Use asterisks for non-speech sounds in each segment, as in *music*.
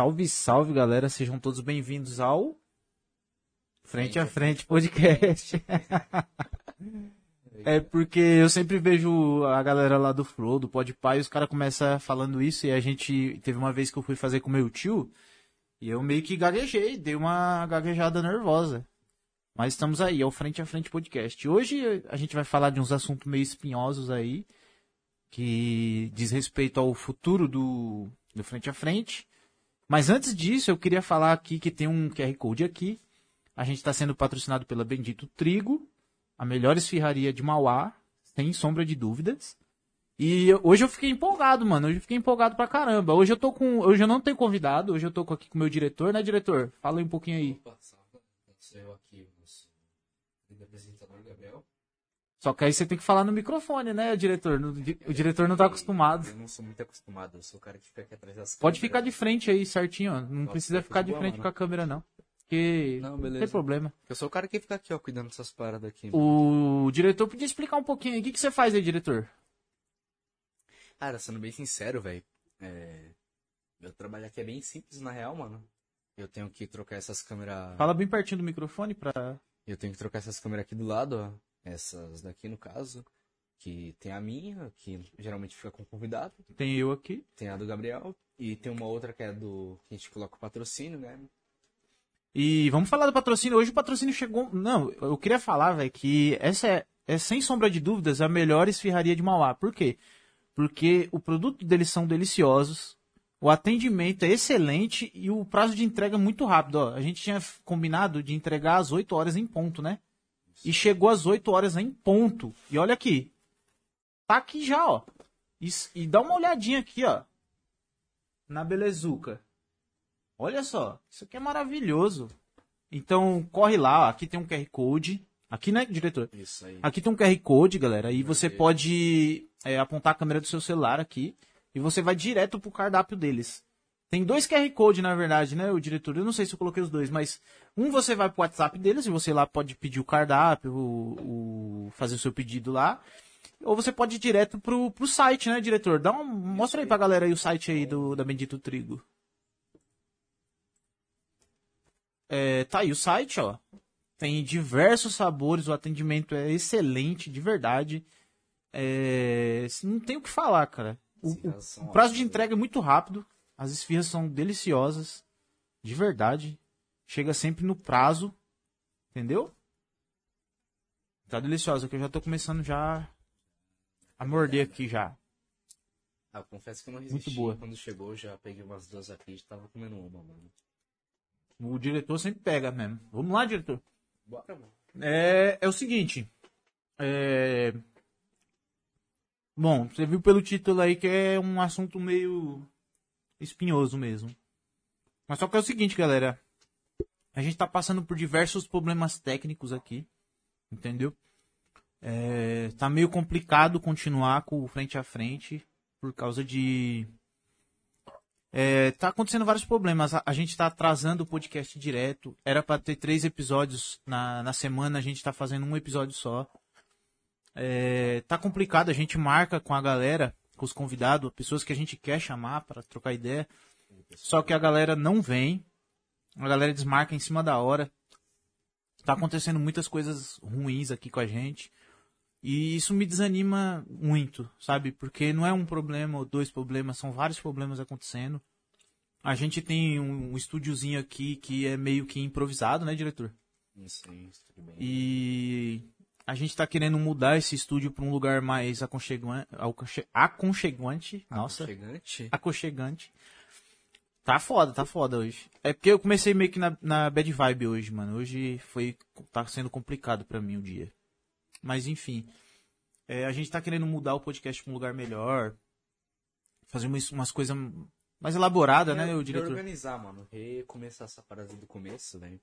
Salve, salve, galera. Sejam todos bem-vindos ao Frente a Frente Podcast. *laughs* é porque eu sempre vejo a galera lá do Flow, do Podpah, e os caras começam falando isso, e a gente... Teve uma vez que eu fui fazer com meu tio, e eu meio que gaguejei, dei uma gaguejada nervosa. Mas estamos aí, é o Frente a Frente Podcast. Hoje a gente vai falar de uns assuntos meio espinhosos aí, que diz respeito ao futuro do, do Frente a Frente. Mas antes disso, eu queria falar aqui que tem um QR Code aqui. A gente está sendo patrocinado pela Bendito Trigo, a melhor esfirraria de Mauá, sem sombra de dúvidas. E hoje eu fiquei empolgado, mano. Hoje eu fiquei empolgado pra caramba. Hoje eu tô com. Hoje eu não tenho convidado, hoje eu tô aqui com o meu diretor, né, diretor? Fala aí um pouquinho aí. Salve. Sou eu aqui, nosso apresentador Gabriel. Só que aí você tem que falar no microfone, né, diretor? O diretor não tá acostumado. Eu não sou muito acostumado, eu sou o cara que fica aqui atrás das Pode câmeras. ficar de frente aí, certinho, ó. Não Nossa, precisa tá ficar de boa, frente mano. com a câmera, não. Porque Não, não, beleza. tem problema. Eu sou o cara que fica aqui, ó, cuidando dessas paradas aqui. O diretor podia explicar um pouquinho aí. O que, que você faz aí, diretor? Cara, sendo bem sincero, velho, é... meu trabalho aqui é bem simples, na real, mano. Eu tenho que trocar essas câmeras... Fala bem pertinho do microfone pra. Eu tenho que trocar essas câmeras aqui do lado, ó. Essas daqui, no caso. Que tem a minha, que geralmente fica com o convidado. Tem eu aqui. Tem a do Gabriel. E tem uma outra que é do... Que a gente coloca o patrocínio, né? E vamos falar do patrocínio. Hoje o patrocínio chegou. Não, eu queria falar, velho, que essa é, é, sem sombra de dúvidas, a melhor esfirraria de Mauá. Por quê? Porque o produto deles são deliciosos, o atendimento é excelente e o prazo de entrega é muito rápido. Ó. A gente tinha combinado de entregar às 8 horas em ponto, né? E chegou às 8 horas em ponto. E olha aqui. Tá aqui já, ó. E, e dá uma olhadinha aqui, ó. Na belezuca. Olha só, isso aqui é maravilhoso. Então, corre lá, ó. aqui tem um QR Code. Aqui, né, diretor? Isso aí. Aqui tem um QR Code, galera. Aí você pode é, apontar a câmera do seu celular aqui. E você vai direto pro cardápio deles. Tem dois QR Code, na verdade, né, o diretor? Eu não sei se eu coloquei os dois, mas um você vai pro WhatsApp deles e você lá pode pedir o cardápio, o, o- fazer o seu pedido lá. Ou você pode ir direto pro, pro site, né, diretor? Dá um, mostra aí pra galera aí o site aí do, da Bendito Trigo. É, tá aí o site, ó. Tem diversos sabores, o atendimento é excelente, de verdade. É, não tem o que falar, cara. O, o- prazo de entrega é muito rápido. As esfirras são deliciosas, de verdade. Chega sempre no prazo, entendeu? Tá deliciosa, que eu já tô começando já a morder aqui já. Ah, eu confesso que eu não resisti. boa. Quando chegou, já peguei umas duas aqui e tava comendo uma, mano. O diretor sempre pega mesmo. Vamos lá, diretor. Bora, mano. É, é o seguinte. É... Bom, você viu pelo título aí que é um assunto meio espinhoso mesmo. Mas só que é o seguinte, galera. A gente tá passando por diversos problemas técnicos aqui. Entendeu? É, tá meio complicado continuar com o frente a frente por causa de. É, tá acontecendo vários problemas. A, gente tá atrasando o podcast direto. Era pra ter três episódios na, na semana, a gente tá fazendo um episódio só. É, tá complicado, a gente marca com a galera, com os convidados, pessoas que a gente quer chamar pra trocar ideia. Só que a galera não vem. A galera desmarca em cima da hora. Tá acontecendo muitas coisas ruins aqui com a gente. E isso me desanima muito, sabe? Porque não é um problema ou dois problemas, são vários problemas acontecendo. A gente tem um, um estúdiozinho aqui que é meio que improvisado, né, diretor? Isso, isso, tudo bem. E a gente tá querendo mudar esse estúdio pra um lugar mais aconchegante. Aconchegante. Nossa, Chegante? aconchegante. Tá foda, tá foda hoje. É porque eu comecei meio que na, na bad vibe hoje, mano. Hoje foi. tá sendo complicado pra mim o dia. Mas enfim. É, a gente tá querendo mudar o podcast pra um lugar melhor. Fazer umas, umas coisas mais elaboradas, né, o diretor? Reorganizar, mano. Recomeçar essa parada do começo, velho.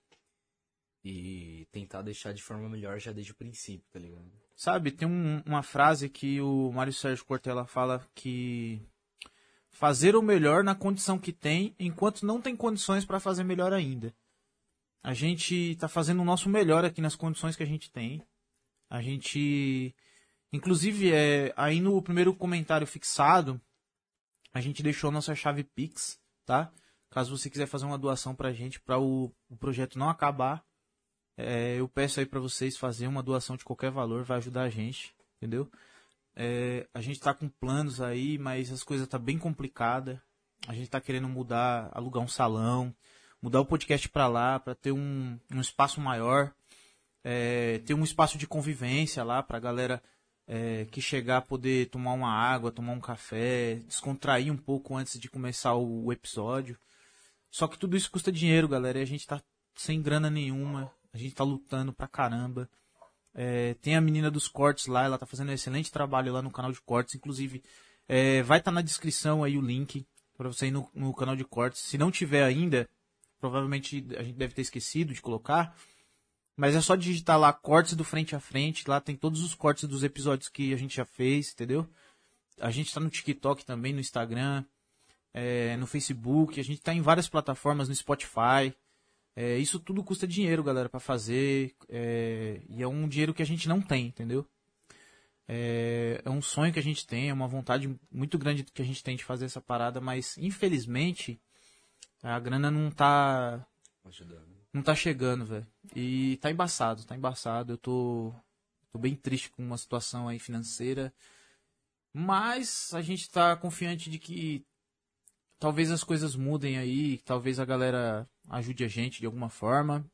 E tentar deixar de forma melhor já desde o princípio, tá ligado? Sabe, tem um- uma frase que o Mário Sérgio Cortella fala que fazer o melhor na condição que tem, enquanto não tem condições para fazer melhor ainda. A gente tá fazendo o nosso melhor aqui nas condições que a gente tem. A gente inclusive é aí no primeiro comentário fixado, a gente deixou nossa chave Pix, tá? Caso você quiser fazer uma doação pra gente, para o, o projeto não acabar, é, eu peço aí para vocês fazer uma doação de qualquer valor, vai ajudar a gente, entendeu? É, a gente tá com planos aí, mas as coisas tá bem complicada. A gente tá querendo mudar, alugar um salão, mudar o podcast para lá, para ter um, um espaço maior, é, ter um espaço de convivência lá pra galera é, que chegar poder tomar uma água, tomar um café, descontrair um pouco antes de começar o, o episódio. Só que tudo isso custa dinheiro, galera, e a gente tá sem grana nenhuma, a gente tá lutando pra caramba. É, tem a menina dos cortes lá, ela tá fazendo um excelente trabalho lá no canal de cortes, inclusive é, vai estar tá na descrição aí o link para você ir no, no canal de cortes. Se não tiver ainda, provavelmente a gente deve ter esquecido de colocar. Mas é só digitar lá cortes do frente a frente. Lá tem todos os cortes dos episódios que a gente já fez, entendeu? A gente tá no TikTok também, no Instagram, é, no Facebook. A gente tá em várias plataformas, no Spotify. É, isso tudo custa dinheiro, galera, para fazer. É, e é um dinheiro que a gente não tem, entendeu? É, é, um sonho que a gente tem, é uma vontade muito grande que a gente tem de fazer essa parada, mas infelizmente a grana não tá. Não tá chegando, velho. E tá embaçado, tá embaçado. Eu tô, tô bem triste com uma situação aí financeira. Mas a gente tá confiante de que talvez as coisas mudem aí, talvez a galera ajude a gente de alguma forma.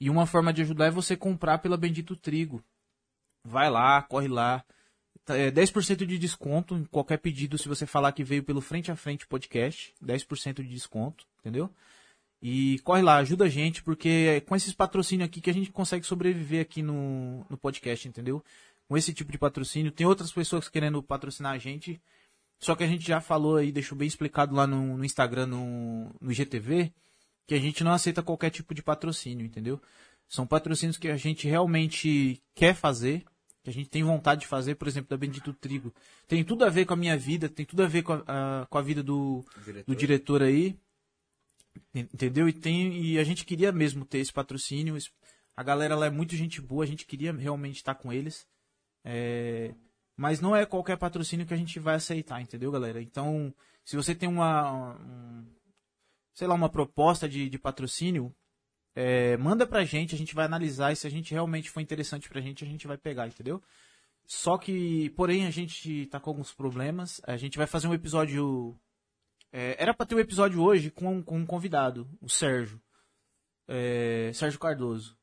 E uma forma de ajudar é você comprar pela Bendito Trigo. Vai lá, corre lá. É 10% de desconto em qualquer pedido se você falar que veio pelo Frente a Frente Podcast. 10% de desconto, entendeu? E corre lá, ajuda a gente, porque é com esses patrocínios aqui que a gente consegue sobreviver aqui no, no podcast, entendeu? Com esse tipo de patrocínio. Tem outras pessoas querendo patrocinar a gente. Só que a gente já falou aí, deixou bem explicado lá no, no Instagram, no, no IGTV, que a gente não aceita qualquer tipo de patrocínio, entendeu? São patrocínios que a gente realmente quer fazer, que a gente tem vontade de fazer, por exemplo, da Bendito Trigo. Tem tudo a ver com a minha vida, tem tudo a ver com a, a com a vida do diretor. do diretor aí, entendeu? E, tem, e a gente queria mesmo ter esse patrocínio. A galera lá é muito gente boa, a gente queria realmente estar com eles. É, mas não é qualquer patrocínio que a gente vai aceitar, entendeu, galera? Então, se você tem uma, um, sei lá, uma proposta de, de patrocínio, é, manda pra gente, a gente vai analisar e se a gente realmente for interessante pra gente, a gente vai pegar, entendeu? Só que, porém, a gente tá com alguns problemas. A gente vai fazer um episódio. É, era pra ter um episódio hoje com, com um convidado, o Sérgio. É, Sérgio Cardoso.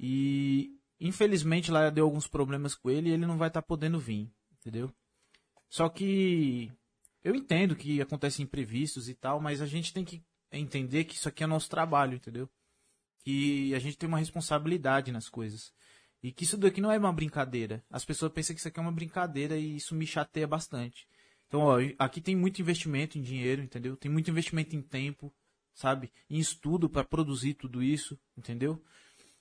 E infelizmente lá deu alguns problemas com ele e ele não vai estar tá podendo vir, entendeu? Só que eu entendo que acontecem imprevistos e tal, mas a gente tem que entender que isso aqui é nosso trabalho, entendeu? Que a gente tem uma responsabilidade nas coisas. E que isso daqui não é uma brincadeira. As pessoas pensam que isso aqui é uma brincadeira e isso me chateia bastante. Então, ó, aqui tem muito investimento em dinheiro, entendeu? Tem muito investimento em tempo, sabe? Em estudo para produzir tudo isso, entendeu?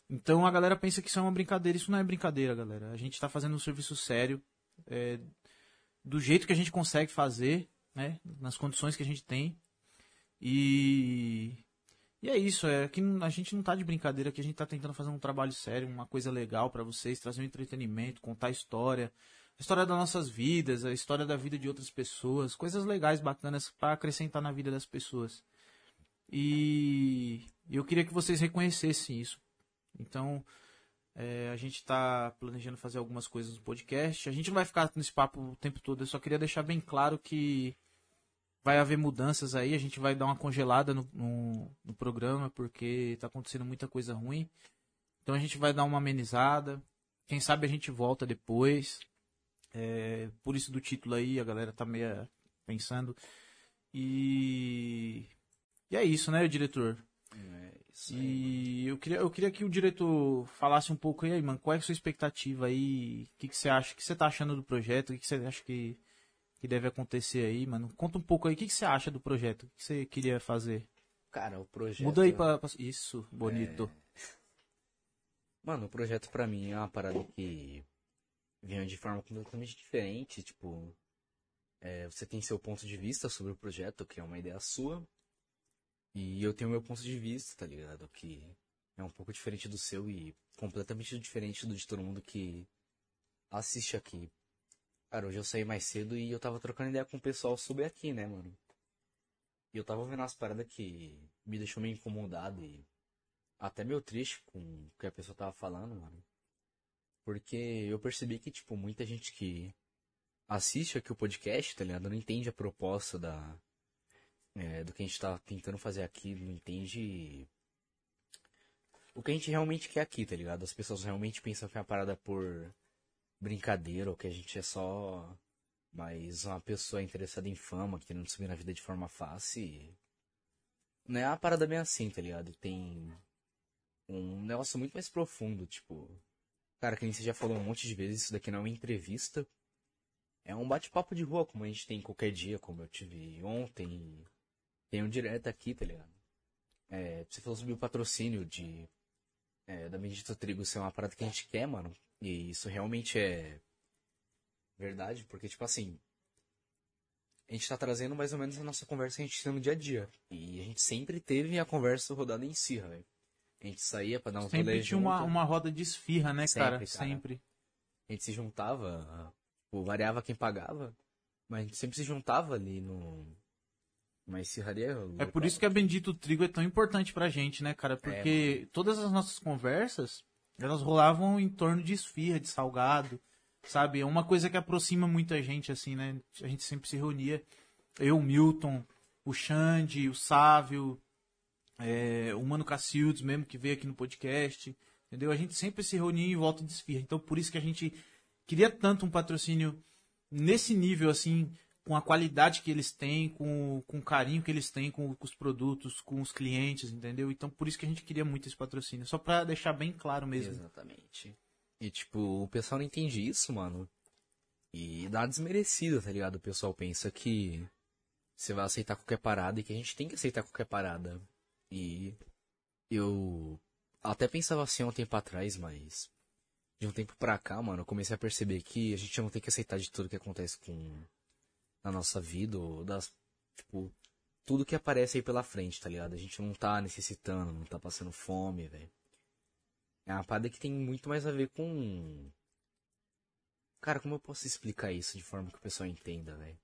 Então a galera pensa que isso é uma brincadeira. Isso não é brincadeira, galera. A gente está fazendo um serviço sério, é, do jeito que a gente consegue fazer, né? Nas condições que a gente tem. E, e é isso, é que a gente não tá de brincadeira, que a gente tá tentando fazer um trabalho sério, uma coisa legal para vocês, trazer um entretenimento, contar história, a história das nossas vidas, a história da vida de outras pessoas, coisas legais, bacanas para acrescentar na vida das pessoas. E eu queria que vocês reconhecessem isso. Então, é, a gente está planejando fazer algumas coisas no podcast. A gente não vai ficar nesse papo o tempo todo, eu só queria deixar bem claro que vai haver mudanças aí, a gente vai dar uma congelada no, no, no programa, porque está acontecendo muita coisa ruim. Então a gente vai dar uma amenizada. Quem sabe a gente volta depois. É, por isso do título aí, a galera tá meio pensando. E. E é isso, né, diretor? É isso e eu queria, eu queria que o diretor falasse um pouco aí, mano, qual é a sua expectativa aí? O que, que você acha? O que você tá achando do projeto? O que, que você acha que que deve acontecer aí, mano. Conta um pouco aí, o que, que você acha do projeto? O que você queria fazer? Cara, o projeto. Muda aí pra. pra... Isso, bonito. É... Mano, o projeto pra mim é uma parada que vem de forma completamente diferente. Tipo, é, você tem seu ponto de vista sobre o projeto, que é uma ideia sua. E eu tenho meu ponto de vista, tá ligado? Que é um pouco diferente do seu e completamente diferente do de todo mundo que assiste aqui. Cara, hoje eu saí mais cedo e eu tava trocando ideia com o pessoal sobre aqui, né, mano? E eu tava vendo umas paradas que me deixou meio incomodado e até meio triste com o que a pessoa tava falando, mano. Porque eu percebi que, tipo, muita gente que assiste aqui o podcast, tá ligado? Não entende a proposta da, é, do que a gente tá tentando fazer aqui, não entende o que a gente realmente quer aqui, tá ligado? As pessoas realmente pensam que é uma parada por brincadeira, ou que a gente é só mais uma pessoa interessada em fama, querendo subir na vida de forma fácil. Não é uma parada bem assim, tá ligado? Tem um negócio muito mais profundo, tipo. Cara, que nem você já falou um monte de vezes, isso daqui não é uma entrevista. É um bate-papo de rua, como a gente tem qualquer dia, como eu tive ontem. Tem um direto aqui, tá ligado? É, você falou sobre o patrocínio de é, da Bendito Trigo ser uma parada que a gente quer, mano. E isso realmente é verdade, porque, tipo assim, a gente tá trazendo mais ou menos a nossa conversa que a gente tem no dia a dia. E a gente sempre teve a conversa rodada em si, velho. A gente saía pra dar um Sempre tinha uma, uma roda de esfirra, né, Sempre, cara? cara. Sempre. A gente se juntava, tipo, variava quem pagava, mas a gente sempre se juntava ali no. Uma esfirraria. É por isso que a Bendito Trigo é tão importante pra gente, né, cara? Porque todas as nossas conversas, elas rolavam em torno de esfirra, de salgado, sabe? É uma coisa que aproxima muita gente, assim, né? A gente sempre se reunia. Eu, o Milton, o Xande, o Sávio, é, o Mano Cacildes mesmo, que veio aqui no podcast, entendeu? A gente sempre se reunia em volta de esfirra. Então, por isso que a gente queria tanto um patrocínio nesse nível, assim, com a qualidade que eles têm, com, com o carinho que eles têm com, com os produtos, com os clientes, entendeu? Então, por isso que a gente queria muito esse patrocínio. Só pra deixar bem claro mesmo. Exatamente. E, tipo, o pessoal não entende isso, mano. E dá desmerecida, tá ligado? O pessoal pensa que você vai aceitar qualquer parada e que a gente tem que aceitar qualquer parada. E eu até pensava assim há um tempo atrás, mas de um tempo pra cá, mano, eu comecei a perceber que a gente não tem que aceitar de tudo que acontece com na nossa vida, ou das, tipo, tudo que aparece aí pela frente, tá ligado? A gente não tá necessitando, não tá passando fome, velho. É uma parada que tem muito mais a ver com. Cara, como eu posso explicar isso de forma que o pessoal entenda, velho?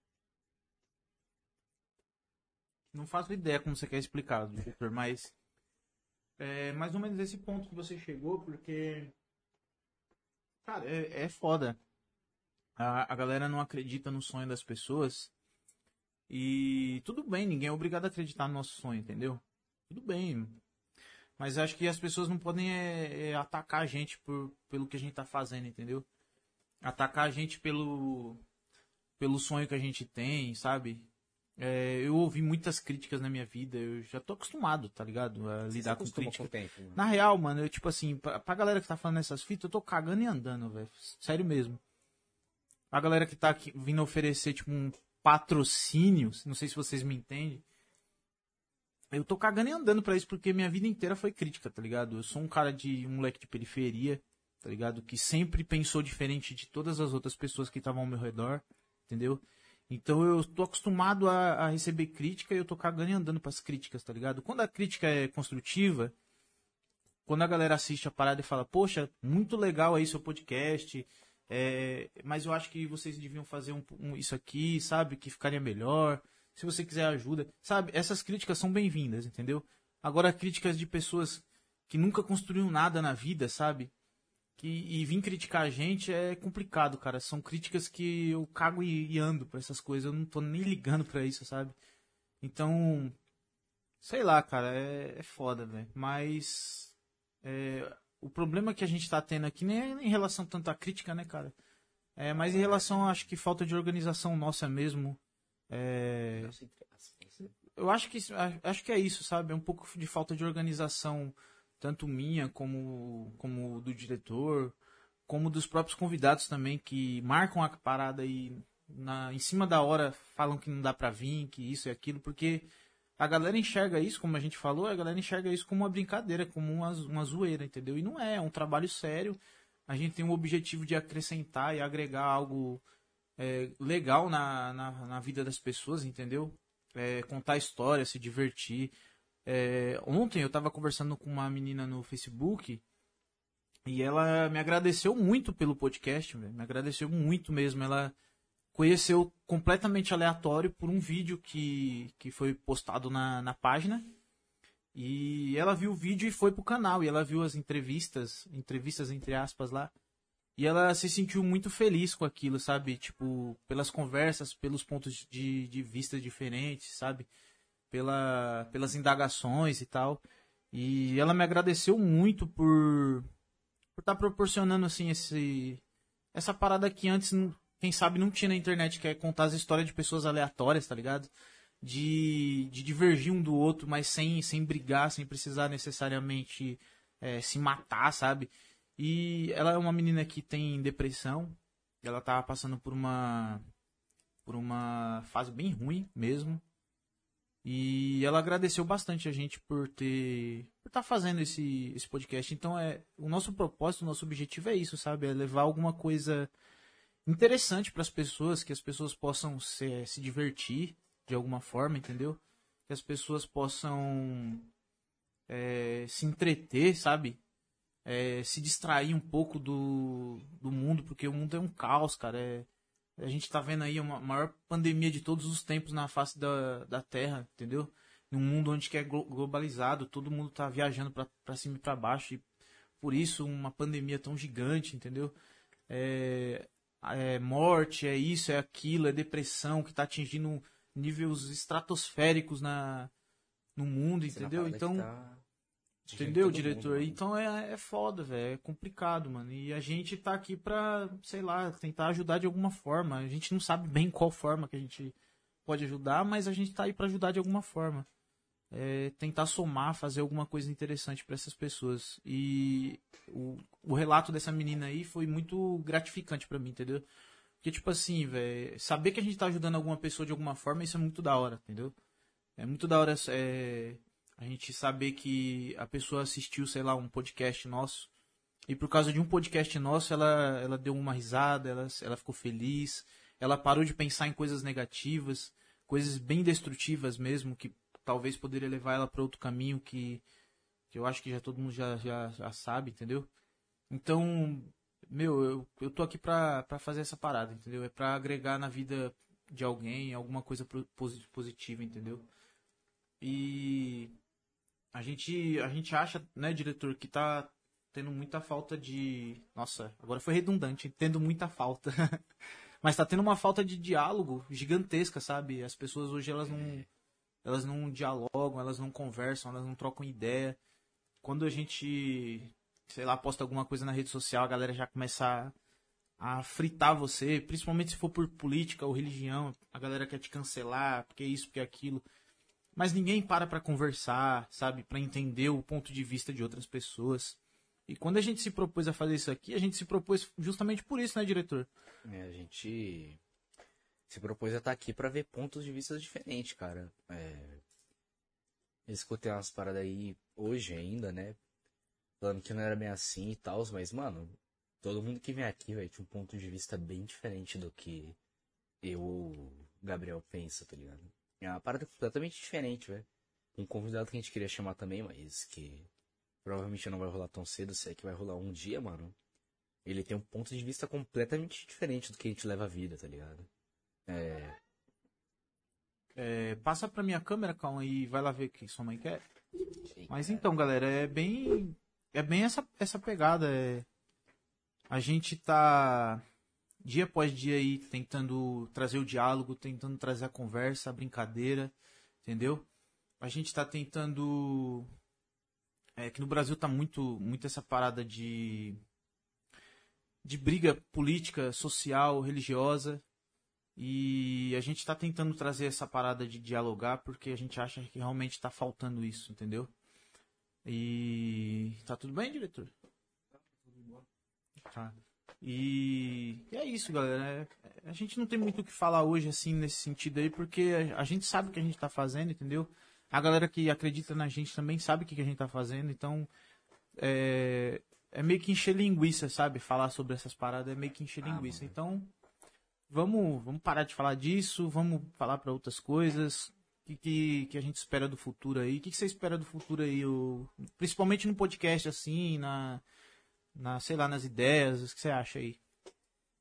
Não faço ideia como você quer explicar, Victor, mas é mais ou menos esse ponto que você chegou, porque. Cara, é, é foda. A, a galera não acredita no sonho das pessoas. E tudo bem, ninguém é obrigado a acreditar no nosso sonho, entendeu? Tudo bem. Mas acho que as pessoas não podem é, é, atacar a gente por, pelo que a gente tá fazendo, entendeu? Atacar a gente pelo, pelo sonho que a gente tem, sabe? É, eu ouvi muitas críticas na minha vida, eu já tô acostumado, tá ligado? A Você lidar com acostuma crítica. com tempo, mano. Na real, mano, eu, tipo assim, pra, pra galera que tá falando essas fitas, eu tô cagando e andando, velho. Sério mesmo. A galera que tá aqui, vindo oferecer, tipo, um patrocínio, não sei se vocês me entendem. Eu tô cagando e andando pra isso, porque minha vida inteira foi crítica, tá ligado? Eu sou um cara de, um moleque de periferia, tá ligado? Que sempre pensou diferente de todas as outras pessoas que estavam ao meu redor, entendeu? Então eu tô acostumado a, a receber crítica e eu tô cagando e andando pras críticas, tá ligado? Quando a crítica é construtiva, quando a galera assiste a parada e fala, poxa, muito legal aí seu podcast, é, mas eu acho que vocês deviam fazer um, um- isso aqui, sabe? Que ficaria melhor. Se você quiser ajuda, sabe? Essas críticas são bem-vindas, entendeu? Agora, críticas de pessoas que nunca construíram nada na vida, sabe? Que, e vir criticar a gente é complicado, cara. São críticas que eu cago e, e ando pra essas coisas. Eu não tô nem ligando pra isso, sabe? Então, sei lá, cara, é, é foda, velho. Mas é, o problema que a gente tá tendo aqui nem é em relação tanto à crítica, né, cara? É, mas em relação, acho que falta de organização nossa mesmo. É, eu acho que acho que é isso, sabe? É um pouco de falta de organização, tanto minha como como do diretor, como dos próprios convidados também que marcam a parada e na em cima da hora falam que não dá pra vir, que isso e aquilo, porque a galera enxerga isso, como a gente falou, a galera enxerga isso como uma brincadeira, como uma, uma zoeira, entendeu? E não é, é um trabalho sério. A gente tem o objetivo de acrescentar e agregar algo é, legal na, na, na vida das pessoas, entendeu? É, contar história, se divertir. É, ontem eu tava conversando com uma menina no Facebook e ela me agradeceu muito pelo podcast, me agradeceu muito mesmo. Ela, conheceu completamente aleatório por um vídeo que, que foi postado na, na página. E ela viu o vídeo e foi pro canal. E ela viu as entrevistas, entrevistas entre aspas lá. E ela se sentiu muito feliz com aquilo, sabe? Tipo, pelas conversas, pelos pontos de, de vista diferentes, sabe? Pela, pelas indagações e tal. E ela me agradeceu muito por por estar tá proporcionando assim esse essa parada que antes quem sabe não tinha na internet, que é contar as histórias de pessoas aleatórias, tá ligado? De, de divergir um do outro, mas sem, sem brigar, sem precisar necessariamente é, se matar, sabe? E ela é uma menina que tem depressão, ela tá passando por uma por uma fase bem ruim mesmo. E ela agradeceu bastante a gente por ter por estar tá fazendo esse, esse podcast. Então é o nosso propósito, o nosso objetivo é isso, sabe? É levar alguma coisa interessante para as pessoas, que as pessoas possam se, se divertir de alguma forma, entendeu? Que as pessoas possam é, se entreter, sabe? É, se distrair um pouco do, do mundo, porque o mundo é um caos, cara. É, a gente tá vendo aí uma maior pandemia de todos os tempos na face da, da Terra, entendeu? Num mundo onde que é globalizado, todo mundo tá viajando para cima e para baixo, e por isso uma pandemia tão gigante, entendeu? É, é morte, é isso, é aquilo, é depressão que está atingindo níveis estratosféricos na, no mundo, entendeu? Então. Tá entendeu, diretor? Mundo, então é, é foda, velho. É complicado, mano. E a gente tá aqui pra, sei lá, tentar ajudar de alguma forma. A gente não sabe bem qual forma que a gente pode ajudar, mas a gente tá aí para ajudar de alguma forma é, tentar somar, fazer alguma coisa interessante para essas pessoas. E o, o relato dessa menina aí foi muito gratificante para mim, entendeu? Porque, tipo assim, velho, saber que a gente tá ajudando alguma pessoa de alguma forma, isso é muito da hora, entendeu? É muito da hora é, a gente saber que a pessoa assistiu, sei lá, um podcast nosso. E por causa de um podcast nosso, ela, ela deu uma risada, ela, ela ficou feliz, ela parou de pensar em coisas negativas, coisas bem destrutivas mesmo, que talvez poderia levar ela para outro caminho que, que eu acho que já todo mundo já, já, já sabe, entendeu? Então, meu, eu, eu tô aqui pra fazer essa parada, entendeu? É pra agregar na vida de alguém alguma coisa positiva, entendeu? E a gente, a gente acha, né, diretor, que tá tendo muita falta de. Nossa, agora foi redundante, tendo muita falta. *laughs* Mas tá tendo uma falta de diálogo gigantesca, sabe? As pessoas hoje elas não elas não dialogam, elas não conversam, elas não trocam ideia. Quando a gente, sei lá, posta alguma coisa na rede social, a galera já começa a, fritar você, principalmente se for por política ou religião, a galera quer te cancelar, porque isso, porque aquilo. Mas ninguém para para conversar, sabe, para entender o ponto de vista de outras pessoas. E quando a gente se propôs a fazer isso aqui, a gente se propôs justamente por isso, né, diretor? É, a gente se propôs a estar aqui para ver pontos de vista diferentes, cara. É... Escutei umas paradas aí hoje ainda, né? Falando que não era bem assim e tal, mas, mano, todo mundo que vem aqui, velho, tinha um ponto de vista bem diferente do que eu ou Gabriel pensa, tá ligado? É uma parada completamente diferente, velho. Um convidado que a gente queria chamar também, mas que provavelmente não vai rolar tão cedo, se é que vai rolar um dia, mano. Ele tem um ponto de vista completamente diferente do que a gente leva a vida, tá ligado? É... É, passa pra minha câmera, calma, e vai lá ver o que sua mãe quer. Mas então, galera, é bem. É bem essa, essa pegada. É, a gente tá dia após dia aí tentando trazer o diálogo, tentando trazer a conversa, a brincadeira, entendeu? A gente tá tentando. É que no Brasil tá muito, muito essa parada de. de briga política, social, religiosa. E a gente está tentando trazer essa parada de dialogar porque a gente acha que realmente está faltando isso, entendeu? E tá tudo bem, diretor? Tá. E... e é isso, galera. É, a gente não tem muito o que falar hoje assim nesse sentido aí, porque a gente sabe o que a gente está fazendo, entendeu? A galera que acredita na gente também sabe o que a gente está fazendo, então é... é meio que encher linguiça, sabe? Falar sobre essas paradas é meio que encher ah, linguiça. Mano. Então vamos, vamos parar de falar disso, vamos falar para outras coisas. O que, que, que, a gente espera do futuro aí? O que, que você espera do futuro aí? O, principalmente no podcast, assim, na, na, sei lá, nas ideias, o que você acha aí?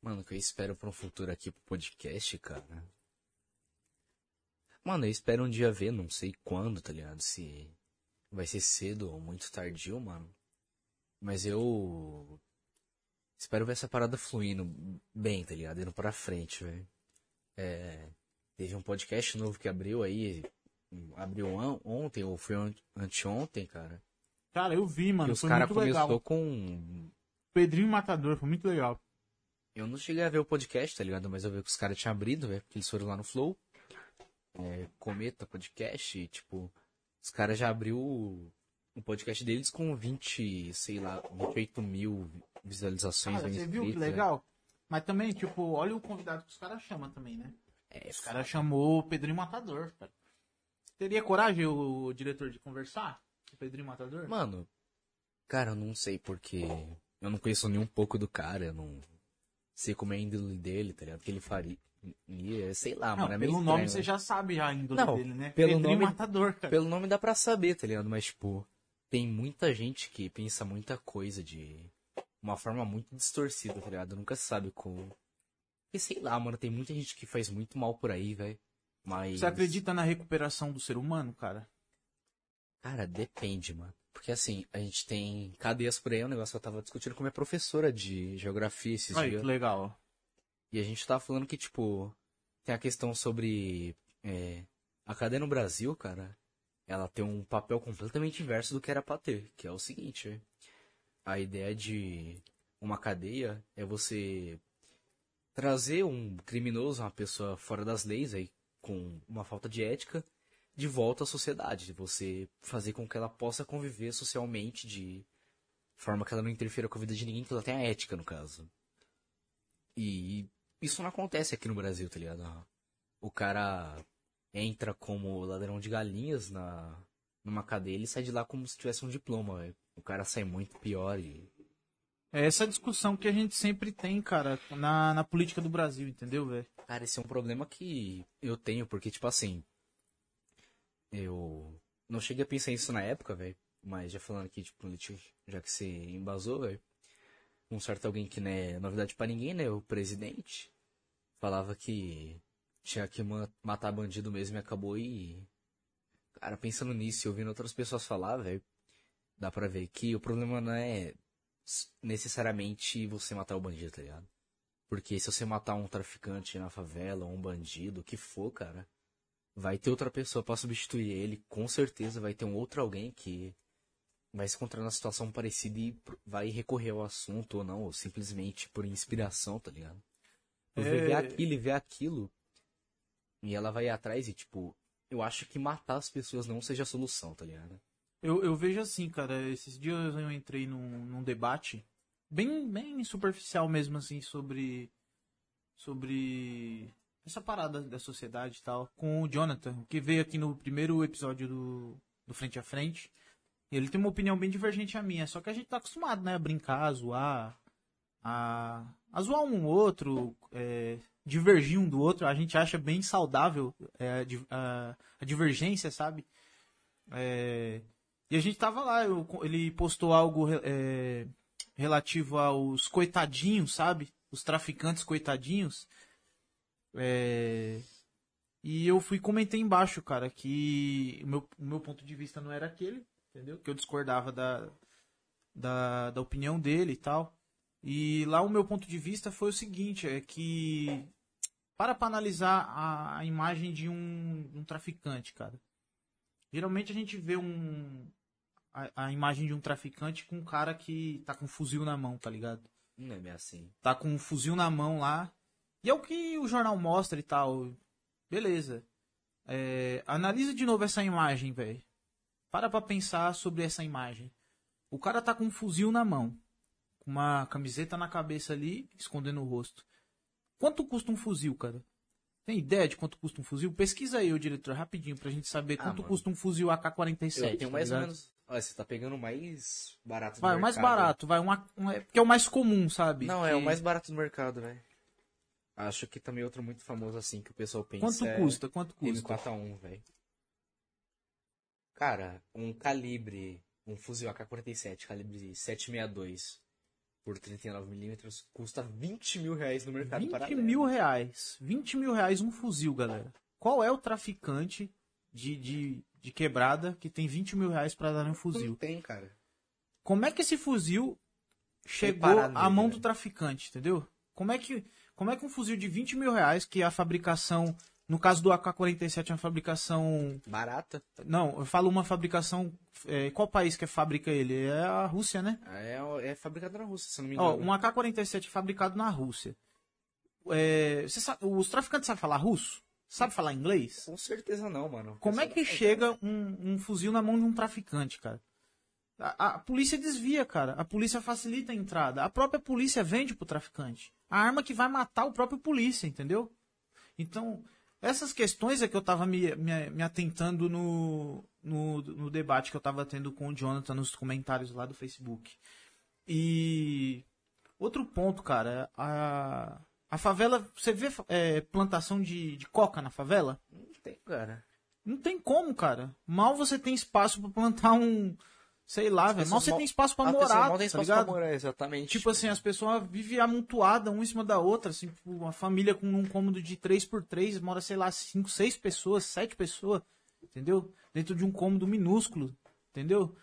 Mano, o que eu espero pra um futuro aqui pro podcast, cara. Mano, eu espero um dia ver, não sei quando, tá ligado? Se vai ser cedo ou muito tardio, mano. Mas eu. Espero ver essa parada fluindo bem, tá ligado? Indo pra frente, velho. É. Teve um podcast novo que abriu aí. Abriu on- ontem, ou foi ante- anteontem, cara. Cara, eu vi, mano. que os caras muito legal. começou com Pedrinho Matador, foi muito legal. Eu não cheguei a ver o podcast, tá ligado? Mas eu vi que os caras tinham abrido, velho, porque eles foram lá no Flow. É, Cometa Podcast, e, tipo, os caras já abriu o podcast deles com 20, sei lá, 28 mil visualizações Cara, você viu que legal? Mas também, tipo, olha o convidado que os caras chamam também, né? É, Os caras chamou o Pedrinho Matador, cara. Teria coragem o, o diretor de conversar? com O Pedrinho Matador? Mano, cara, eu não sei porque eu não conheço nem um pouco do cara, eu não sei como é a índole dele, tá ligado? O que ele faria. Sei lá, não, mano, é pelo nome estranho, você já sabe já a índole Não, dele, né? pelo Pedrinho nome- Matador, cara. Pelo nome dá pra saber, tá ligado? Mas, tipo, tem muita gente que pensa muita coisa de uma forma muito distorcida, tá ligado? Nunca se sabe como. Porque sei lá, mano, tem muita gente que faz muito mal por aí, velho. Mas. Você acredita na recuperação do ser humano, cara? Cara, depende, mano. Porque assim, a gente tem cadeias por aí, é um negócio que eu tava discutindo com minha professora de geografia esses Aí, dias. que legal. E a gente tava falando que, tipo, tem a questão sobre. é, a cadeia no Brasil, cara, ela tem um papel completamente inverso do que era pra ter, que é o seguinte, velho. A ideia de uma cadeia é você trazer um criminoso, uma pessoa fora das leis, aí, com uma falta de ética, de volta à sociedade. Você fazer com que ela possa conviver socialmente de forma que ela não interfira com a vida de ninguém, que ela tenha ética, no caso. E isso não acontece aqui no Brasil, tá ligado? O cara entra como ladrão de galinhas na numa cadeia, ele sai de lá como se tivesse um diploma, velho. O cara sai muito pior e É essa discussão que a gente sempre tem, cara, na, na política do Brasil, entendeu, velho? Cara, esse é um problema que eu tenho, porque, tipo assim. Eu não cheguei a pensar nisso na época, velho. Mas já falando aqui de política, já que você embasou, velho. Um certo alguém que não é novidade pra ninguém, né? O presidente. Falava que tinha que ma- matar bandido mesmo e acabou e. Cara, pensando nisso e ouvindo outras pessoas falar, velho. Dá pra ver que o problema não é necessariamente você matar o bandido, tá ligado? Porque se você matar um traficante na favela, ou um bandido, o que for, cara, vai ter outra pessoa pra substituir ele. Com certeza vai ter um outro alguém que vai se encontrar numa situação parecida e vai recorrer ao assunto ou não, ou simplesmente por inspiração, tá ligado? Por É. ver aquilo e ver aquilo. E ela vai atrás e, tipo, eu acho que matar as pessoas não seja a solução, tá ligado? Eu, eu vejo assim, cara, esses dias eu entrei num, num debate bem, bem superficial mesmo, assim, sobre. sobre essa parada da sociedade e tal, com o Jonathan, que veio aqui no primeiro episódio do, do Frente a Frente. Ele tem uma opinião bem divergente à minha, só que a gente tá acostumado, né, a brincar, a zoar, a, a zoar um outro, é, divergir um do outro, a gente acha bem saudável é, a a, divergência, sabe? É, e a gente tava lá, eu- ele postou algo é, relativo aos coitadinhos, sabe? Os traficantes coitadinhos. É, e eu fui comentei embaixo, cara, que o meu, o meu ponto de vista não era aquele, entendeu? Que eu discordava da, da, da opinião dele e tal. E lá o meu ponto de vista foi o seguinte, é que para pra analisar a, a imagem de um, um traficante, cara. Geralmente a gente vê um a, a imagem de um traficante com um cara que tá com um fuzil na mão, tá ligado? Não é bem assim. Tá com um fuzil na mão lá. E é o que o jornal mostra e tal. Beleza. É, analisa de novo essa imagem, velho. Para pra pensar sobre essa imagem. O cara tá com um fuzil na mão. Com uma camiseta na cabeça ali, escondendo o rosto. Quanto custa um fuzil, cara? Tem ideia de quanto custa um fuzil? Pesquisa aí, ô diretor, rapidinho, pra gente saber Ah, quanto mano. custa um fuzil AK-47. Eu tenho tá mais ou menos. Olha, você tá pegando o mais barato do Vai, o mais mercado. barato, vai. Uma, um, é, porque é o mais comum, sabe? Não, é o mais barato do mercado, velho. Acho que também outro muito famoso assim que o pessoal pensa. Quanto é custa? Quanto custa? M4A1, velho. Cara, um calibre, um fuzil AK-47, calibre 762, por 39mm custa 20 mil reais no mercado 20 paralelo. mil reais. 20 mil reais um fuzil, galera. Qual é o traficante de, de, de quebrada que tem 20 mil reais pra dar um Não fuzil? tem, cara. Como é que esse fuzil chegou à nele, mão né? do traficante, entendeu? Como é que, como é que um fuzil de 20 mil reais, que é a fabricação, no caso do AK-47 é uma fabricação Barata. Não, eu falo uma fabricação. é, qual país que fabrica ele? É a Rússia, né? É, é fabricado na Rússia, se não me Ó, engano. um AK-47 fabricado na Rússia. É, sabe- os traficantes sabem falar russo? Sabe falar inglês? Com certeza não, mano. Como é que Pessoal- chega um, um fuzil na mão de um traficante, cara? A, a polícia desvia, cara. A polícia facilita a entrada. A própria polícia vende pro traficante. A arma que vai matar o próprio polícia, entendeu? Então, essas questões é que eu tava me, me, me atentando no, no, no debate que eu tava tendo com o Jonathan nos comentários lá do Facebook. E outro ponto, cara, a, a favela. Você vê é, plantação de, de coca na favela? Não tem, cara. Não tem como, cara. Mal você tem espaço pra plantar um. Sei lá, velho. Mal você tem espaço pra morar, mal tem tá espaço ligado? pra morar, exatamente. Tipo assim, as pessoas vivem amontoadas um em cima da outra, assim, tipo, uma família com um cômodo de 3x3, mora, sei lá, 5, 6 pessoas, 7 pessoas, entendeu? Dentro de um cômodo minúsculo, entendeu?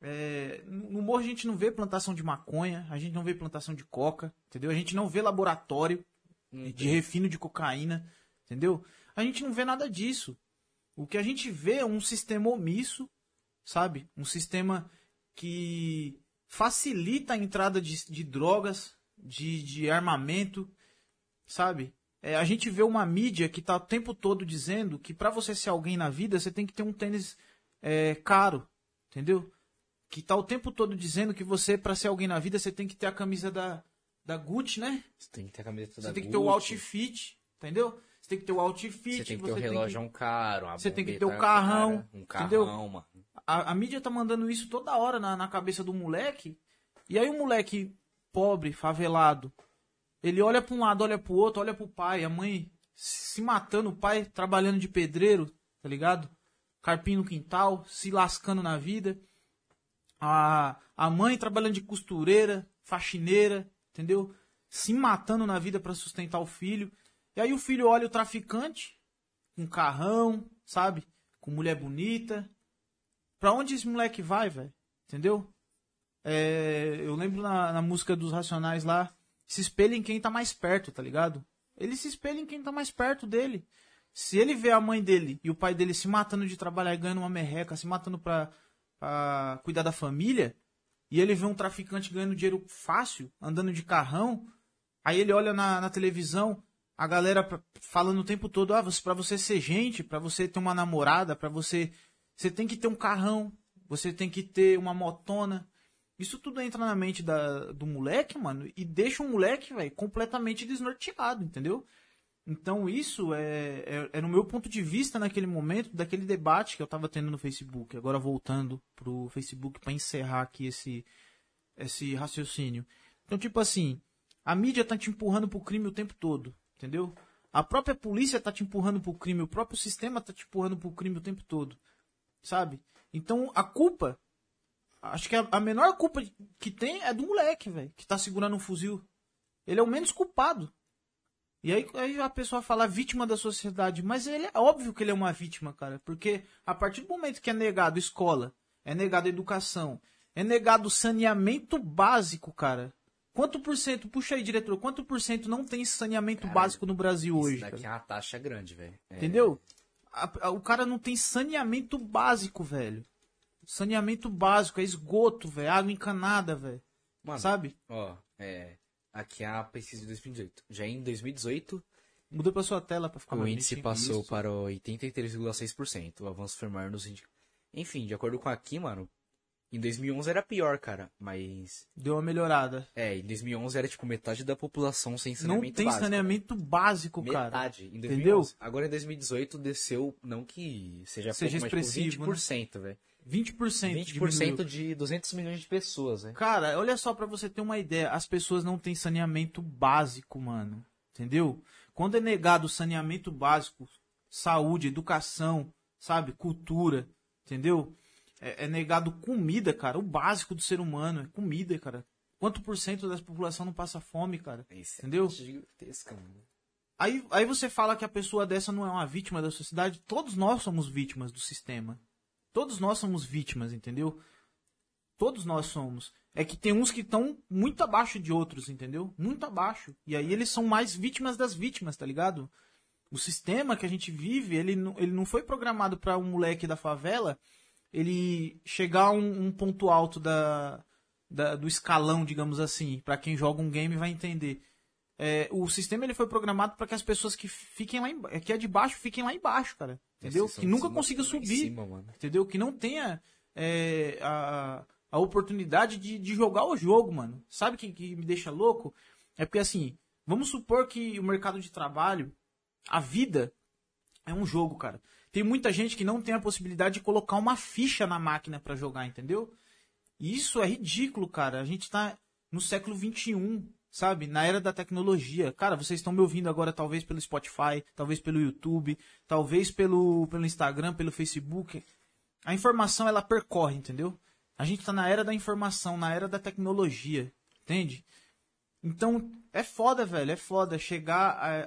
É, no morro a gente não vê plantação de maconha, a gente não vê plantação de coca, entendeu? A gente não vê laboratório de refino de cocaína, entendeu? A gente não vê nada disso. O que a gente vê é um sistema omisso, sabe? Um sistema que facilita a entrada de, de drogas, de, de armamento, sabe? É, a gente vê uma mídia que tá o tempo todo dizendo que para você ser alguém na vida, você tem que ter um tênis é, caro, entendeu? Que tá o tempo todo dizendo que você, para ser alguém na vida, você tem que ter a camisa da, da Gucci, né? Você tem que ter a camiseta da Você tem que ter o Gucci, outfit, entendeu? Você tem que ter o outfit, Você tem que ter o relógio um caro, uma você tem que ter o carrão, cara, um carrão, entendeu? mano. A, a mídia tá mandando isso toda hora na, na cabeça do moleque. E aí o moleque pobre, favelado, ele olha pra um lado, olha pro outro, olha pro pai, a mãe se matando, o pai trabalhando de pedreiro, tá ligado? Carpinho no quintal, se lascando na vida. A, a mãe trabalhando de costureira, faxineira, entendeu? Se matando na vida pra sustentar o filho. E aí o filho olha o traficante, com carrão, sabe? Com mulher bonita. Pra onde esse moleque vai, velho? Entendeu? É, eu lembro na, na música dos Racionais lá, se espelha em quem tá mais perto, tá ligado? Ele se espelha em quem tá mais perto dele. Se ele vê a mãe dele e o pai dele se matando de trabalhar e ganhando uma merreca, se matando pra, pra cuidar da família, e ele vê um traficante ganhando dinheiro fácil, andando de carrão, aí ele olha na, na televisão, a galera falando o tempo todo, ah, pra você ser gente, pra você ter uma namorada, pra você. Você tem que ter um carrão, você tem que ter uma motona. Isso tudo entra na mente da, do moleque, mano, e deixa o moleque, velho, completamente desnorteado, entendeu? Então isso é, é, é no meu ponto de vista naquele momento, daquele debate que eu tava tendo no Facebook. Agora voltando pro Facebook pra encerrar aqui esse, esse raciocínio. Então, tipo assim, a mídia tá te empurrando pro crime o tempo todo, entendeu? A própria polícia tá te empurrando pro crime, o próprio sistema tá te empurrando pro crime o tempo todo, sabe? Então, a culpa, acho que a, a menor culpa que tem é do moleque, velho, que tá segurando um fuzil. Ele é o menos culpado. E aí, aí a pessoa fala vítima da sociedade, mas ele é óbvio que ele é uma vítima, cara, porque a partir do momento que é negado escola, é negado educação, é negado saneamento básico, cara. Quanto por cento, puxa aí, diretor, quanto por cento não tem saneamento Caralho, básico no Brasil Isso hoje? daqui cara? é uma taxa grande, velho. É, Entendeu? A- a- o cara não tem saneamento básico, velho. Saneamento básico, é esgoto, velho, água encanada, velho. Mano, Sabe? ó, é, aqui é a pesquisa de 2018. Já em 2018, Muda pra sua tela pra ficar o mais índice passou Isso. para 83,6%. O avanço foi maior nos. Enfim, de acordo com aqui, mano, em 2011 era pior, cara. Mas, Deu uma melhorada. é, em 2011 era tipo metade da população sem Não saneamento tem básico. saneamento básico, cara. Metade. Em 2011. Entendeu? Agora em 2018 desceu, não que seja, Seja pouco, mas expressivo, tipo 20%, velho. 20%. 20% diminuiu. de 200 milhões de pessoas, velho. Cara, olha só pra você ter uma ideia. As pessoas não têm saneamento básico, mano. Entendeu? Quando é negado saneamento básico, saúde, educação, sabe? Cultura, entendeu? É, é negado comida, cara. O básico do ser humano é comida, cara. Quanto por cento da população não passa fome, cara? Isso é Entendeu? gigantesca, mano. Aí, aí você fala que a pessoa dessa não é uma vítima da sociedade. Todos nós somos vítimas do sistema. Todos nós somos vítimas, entendeu? Todos nós somos. É que tem uns que estão muito abaixo de outros, entendeu? Muito abaixo. E aí eles são mais vítimas das vítimas, tá ligado? O sistema que a gente vive, ele, não- ele não foi programado para um moleque da favela ele chegar a um, um ponto alto da, da- do escalão, digamos assim. Pra quem joga um game vai entender. É, o sistema ele foi programado para que as pessoas que fiquem lá embaixo, que é de baixo fiquem lá embaixo, cara. Entendeu? Que nunca consiga subir cima, entendeu? Que não tenha é, a, a oportunidade de, de jogar o jogo, mano. Sabe o que, que me deixa louco? É porque assim, vamos supor que o mercado de trabalho, a vida é um jogo, cara. Tem muita gente que não tem a possibilidade de colocar uma ficha na máquina pra jogar, entendeu? E isso é ridículo, cara. A gente tá no século XXI, sabe? Na era da tecnologia. Cara, vocês estão me ouvindo agora, talvez pelo Spotify, talvez pelo YouTube, talvez pelo, pelo Instagram, pelo Facebook. A informação, ela percorre, entendeu? A gente tá na era da informação, na era da tecnologia, entende? Então, é foda, velho, é foda chegar a,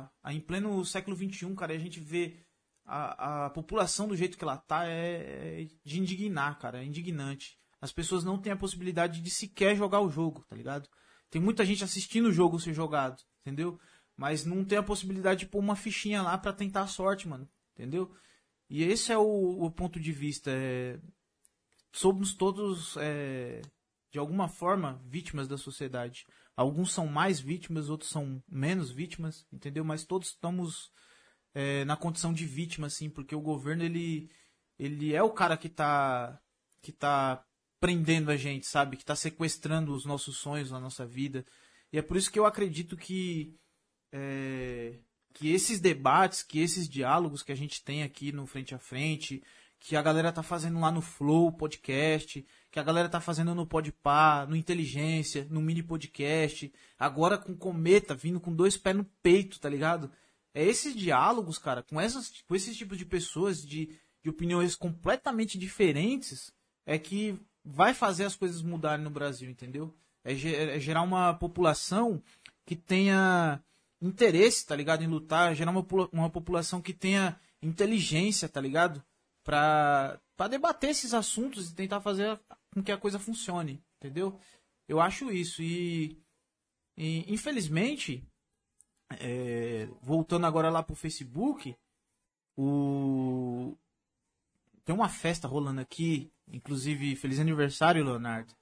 a, a em pleno século XXI, cara, e a gente vê a, a população do jeito que ela tá é, é de indignar, cara, é indignante. As pessoas não têm a possibilidade de sequer jogar o jogo, tá ligado? Tem muita gente assistindo o jogo ser jogado, entendeu? Mas não tem a possibilidade de pôr uma fichinha lá pra tentar a sorte, mano, entendeu? E esse é o, o ponto de vista. É... Somos todos, é, de alguma forma, vítimas da sociedade. Alguns são mais vítimas, outros são menos vítimas, entendeu? Mas todos estamos é, na condição de vítima, assim, porque o governo, ele, ele é o cara que tá, que tá prendendo a gente, sabe? Que tá sequestrando os nossos sonhos, a nossa vida. E é por isso que eu acredito que é, que esses debates, que esses diálogos que a gente tem aqui no Frente a Frente, que a galera tá fazendo lá no Flow Podcast, que a galera tá fazendo no Podpah, no Inteligência, no Mini Podcast, agora com Cometa vindo com dois pés no peito, tá ligado? É esses diálogos, cara, com, essas, com esses tipos de pessoas de, de opiniões completamente diferentes, é que vai fazer as coisas mudarem no Brasil, entendeu? É, é gerar uma população que tenha interesse, tá ligado? Em lutar, gerar uma, uma população que tenha inteligência, tá ligado? Pra, pra debater esses assuntos e tentar fazer com que a coisa funcione, entendeu? Eu acho isso. E, e, infelizmente, é, voltando agora lá pro Facebook, o... tem uma festa rolando aqui, inclusive, feliz aniversário, Leonardo.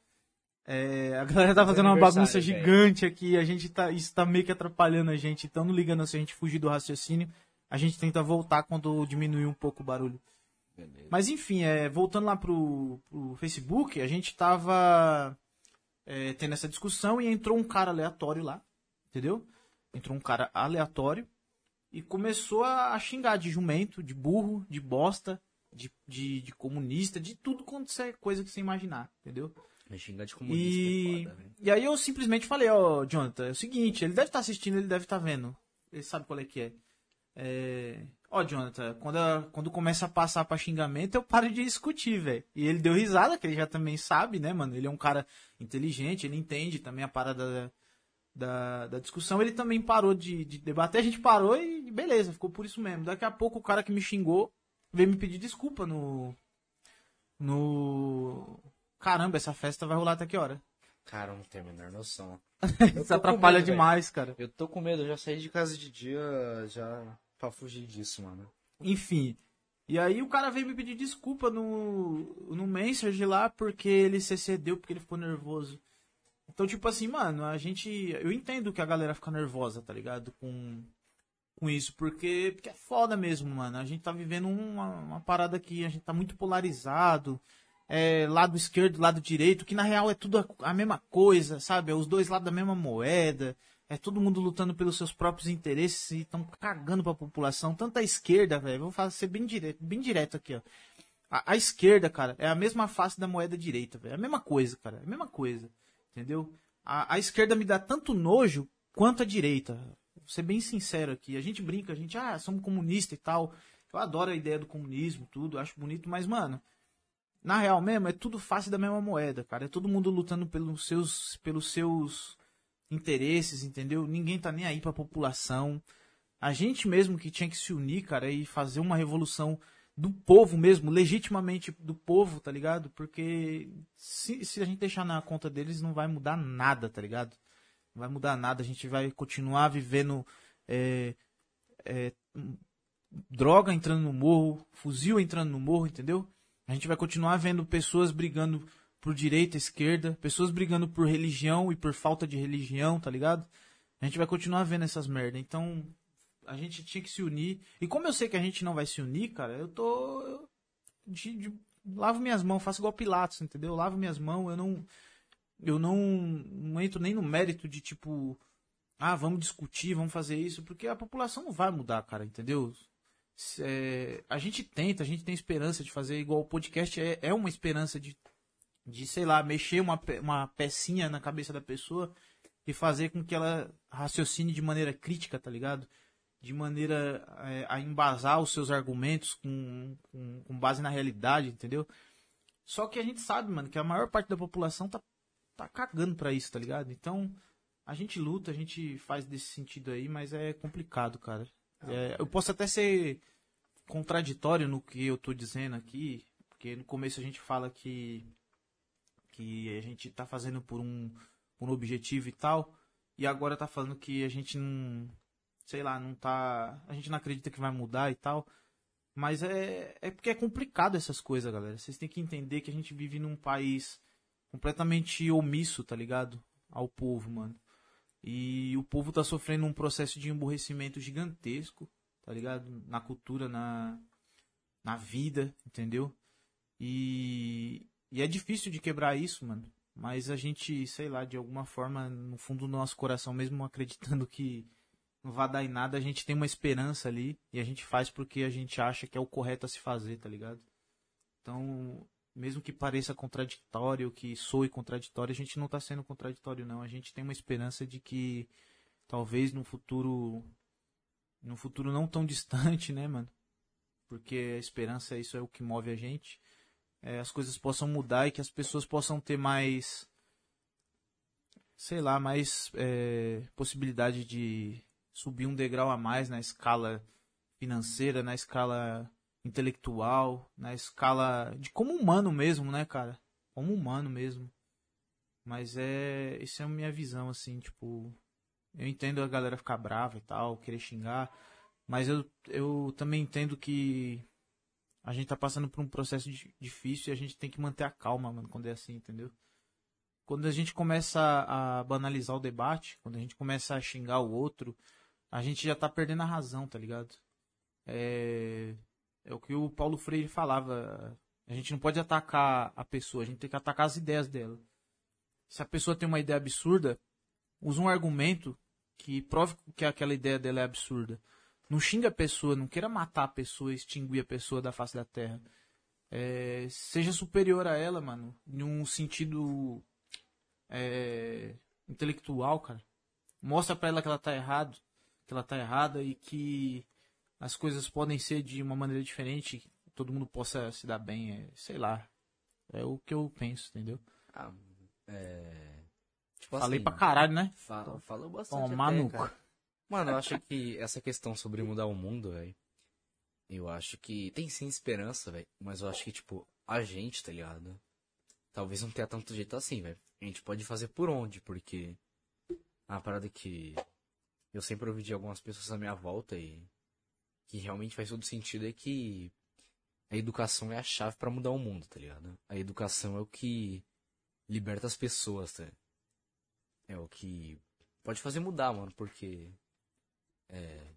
É, a galera tá fazendo uma bagunça gigante aqui, a gente tá, isso tá meio que atrapalhando a gente, então não ligando se a gente fugir do raciocínio, a gente tenta voltar quando diminuir um pouco o barulho. Beleza. Mas enfim, é, voltando lá pro, pro Facebook, a gente tava é, tendo essa discussão e entrou um cara aleatório lá, entendeu? Entrou um cara aleatório e começou a, xingar de jumento, de burro, de bosta, de, de, de comunista, de tudo quanto é coisa que você imaginar, entendeu? Me xingar de comunista E, é foda, e aí eu simplesmente falei, ó, Jonathan, é o seguinte, ele deve estar assistindo, ele deve estar vendo. Ele sabe qual é que é. É, Ó, Jonathan, quando, a- quando começa a passar pra xingamento, eu paro de discutir, velho. E ele deu risada, que ele já também sabe, né, mano? Ele é um cara inteligente, ele entende também a parada da, da, discussão. Ele também parou de, de debater, a gente parou e beleza, ficou por isso mesmo. Daqui a pouco o cara que me xingou veio me pedir desculpa no. No. Caramba, essa festa vai rolar até que hora? Cara, eu não tenho a menor noção. *laughs* Isso atrapalha demais, cara. Eu tô com medo, eu já saí de casa de dia já pra fugir disso, mano. Enfim. E aí o cara veio me pedir desculpa no, no Message lá porque ele se excedeu, porque ele ficou nervoso. Então, tipo assim, mano, a gente. Eu entendo que a galera fica nervosa, tá ligado? Com, com isso, porque, porque é foda mesmo, mano. A gente tá vivendo uma, uma parada que a gente tá muito polarizado. É, lado esquerdo, lado direito, que na real é tudo a, a mesma coisa, sabe? É os dois lados da mesma moeda. É todo mundo lutando pelos seus próprios interesses e estão cagando pra população. Tanto a esquerda, velho. Vou ser bem direto, bem direto aqui, ó. A, a esquerda, cara, é a mesma face da moeda direita, velho. É a mesma coisa, cara. É a mesma coisa. Entendeu? A, a esquerda me dá tanto nojo quanto a direita. Vou ser bem sincero aqui. A gente brinca, a gente, ah, somos comunista e tal. Eu adoro a ideia do comunismo, tudo, acho bonito, mas, mano, na real mesmo, é tudo face da mesma moeda, cara. É todo mundo lutando pelos seus, pelos seus interesses, entendeu? Ninguém tá nem aí pra população. A gente mesmo que tinha que se unir, cara, e fazer uma revolução do povo mesmo, legitimamente do povo, tá ligado? Porque se, se a gente deixar na conta deles, não vai mudar nada, tá ligado? Não vai mudar nada, a gente vai continuar vivendo é, é, droga entrando no morro, fuzil entrando no morro, entendeu? A gente vai continuar vendo pessoas brigando por direita, esquerda, pessoas brigando por religião e por falta de religião, tá ligado? A gente vai continuar vendo essas merda. Então, a gente tinha que se unir. E como eu sei que a gente não vai se unir, cara, eu tô. De, de, lavo minhas mãos, faço igual Pilatos, entendeu? Eu lavo minhas mãos, eu não. Eu não, não entro nem no mérito de tipo. Ah, vamos discutir, vamos fazer isso, porque a população não vai mudar, cara, entendeu? É, a gente tenta, a gente tem esperança de fazer igual o podcast é, é uma esperança de, de, sei lá, mexer uma, uma pecinha na cabeça da pessoa e fazer com que ela raciocine de maneira crítica, tá ligado? De maneira é, a embasar os seus argumentos com, com, com, base na realidade, entendeu? Só que a gente sabe, mano, que a maior parte da população tá, tá cagando pra isso, tá ligado? Então, a gente luta, a gente faz desse sentido aí, mas é complicado, cara. É, eu posso até ser contraditório no que eu tô dizendo aqui, porque no começo a gente fala que, que a gente tá fazendo por um, por um objetivo e tal, e agora tá falando que a gente não sei lá, não tá. A gente não acredita que vai mudar e tal. Mas é, é porque é complicado essas coisas, galera. Vocês têm que entender que a gente vive num país completamente omisso, tá ligado? Ao povo, mano. E o povo tá sofrendo um processo de emburrecimento gigantesco, tá ligado? Na cultura, na, na vida, entendeu? E, e é difícil de quebrar isso, mano. Mas a gente, sei lá, de alguma forma, no fundo do nosso coração, mesmo acreditando que não vai dar em nada, a gente tem uma esperança ali e a gente faz porque a gente acha que é o correto a se fazer, tá ligado? Então, mesmo que pareça contraditório, que soe contraditório, a gente não tá sendo contraditório não. A gente tem uma esperança de que talvez no futuro no futuro não tão distante, né, mano? Porque a esperança isso é o que move a gente. É, as coisas possam mudar e que as pessoas possam ter mais sei lá, mais é, possibilidade de subir um degrau a mais na escala financeira, na escala intelectual, na escala de como humano mesmo, né, cara? Como humano mesmo. Mas é. Isso é a minha visão, assim, tipo. Eu entendo a galera ficar brava e tal, querer xingar. Mas eu, eu também entendo que a gente tá passando por um processo difícil e a gente tem que manter a calma, mano, quando é assim, entendeu? Quando a gente começa a banalizar o debate, quando a gente começa a xingar o outro, a gente já tá perdendo a razão, tá ligado? É, é o que o Paulo Freire falava. A gente não pode atacar a pessoa, a gente tem que atacar as ideias dela. Se a pessoa tem uma ideia absurda, usa um argumento que prove que aquela ideia dela é absurda. Não xinga a pessoa, não queira matar a pessoa, extinguir a pessoa da face da terra. É, seja superior a ela, mano, em um sentido é, intelectual, cara. Mostra pra ela que ela tá errado que ela tá errada e que as coisas podem ser de uma maneira diferente, todo mundo possa se dar bem, é, sei lá. É o que eu penso, entendeu? Ah, é... Tipo Falei assim, pra caralho, né? Fala, falou bastante Toma até, cara. Mano, eu acho que essa questão sobre mudar o mundo, velho. Eu acho que tem sim esperança, velho. Mas eu acho que, tipo, a gente, tá ligado? Talvez não tenha tanto jeito assim, velho. A gente pode fazer por onde, porque. A parada que eu sempre ouvi de algumas pessoas à minha volta e que realmente faz todo sentido é que a educação é a chave para mudar o mundo, tá ligado? A educação é o que liberta as pessoas, tá? É o que pode fazer mudar, mano, porque é,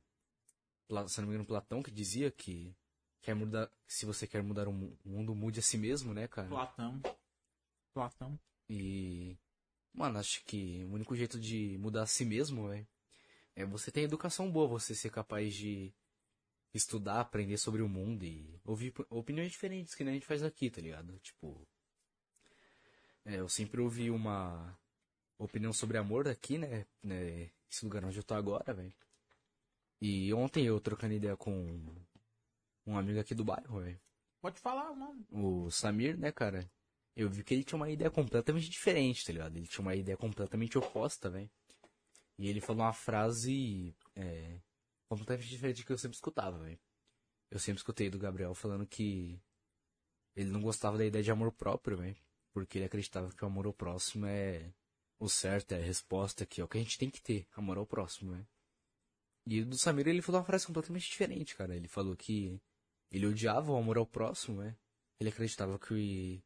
se não me engano, Platão que dizia que quer mudar, se você quer mudar o mundo, mude a si mesmo, né, cara? Platão. Platão. E mano, acho que o único jeito de mudar a si mesmo, velho, é você ter educação boa, você ser capaz de estudar, aprender sobre o mundo e ouvir opiniões diferentes que nem a gente faz aqui, tá ligado? Tipo, é, eu sempre ouvi uma opinião sobre amor aqui, né? né esse lugar onde eu tô agora, velho. E ontem eu trocando ideia com um amigo aqui do bairro, velho. Pode falar o nome. O Samir, né, cara? Eu vi que ele tinha uma ideia completamente diferente, tá ligado? Ele tinha uma ideia completamente oposta, velho. E ele falou uma frase é, completamente diferente do que eu sempre escutava, velho. Eu sempre escutei do Gabriel falando que ele não gostava da ideia de amor próprio, velho. Porque ele acreditava que o amor ao próximo é o certo, é a resposta que é o que a gente tem que ter, amor ao próximo, velho. E do Samir ele falou uma frase completamente diferente, cara. Ele falou que ele odiava o amor ao próximo, né? Ele acreditava que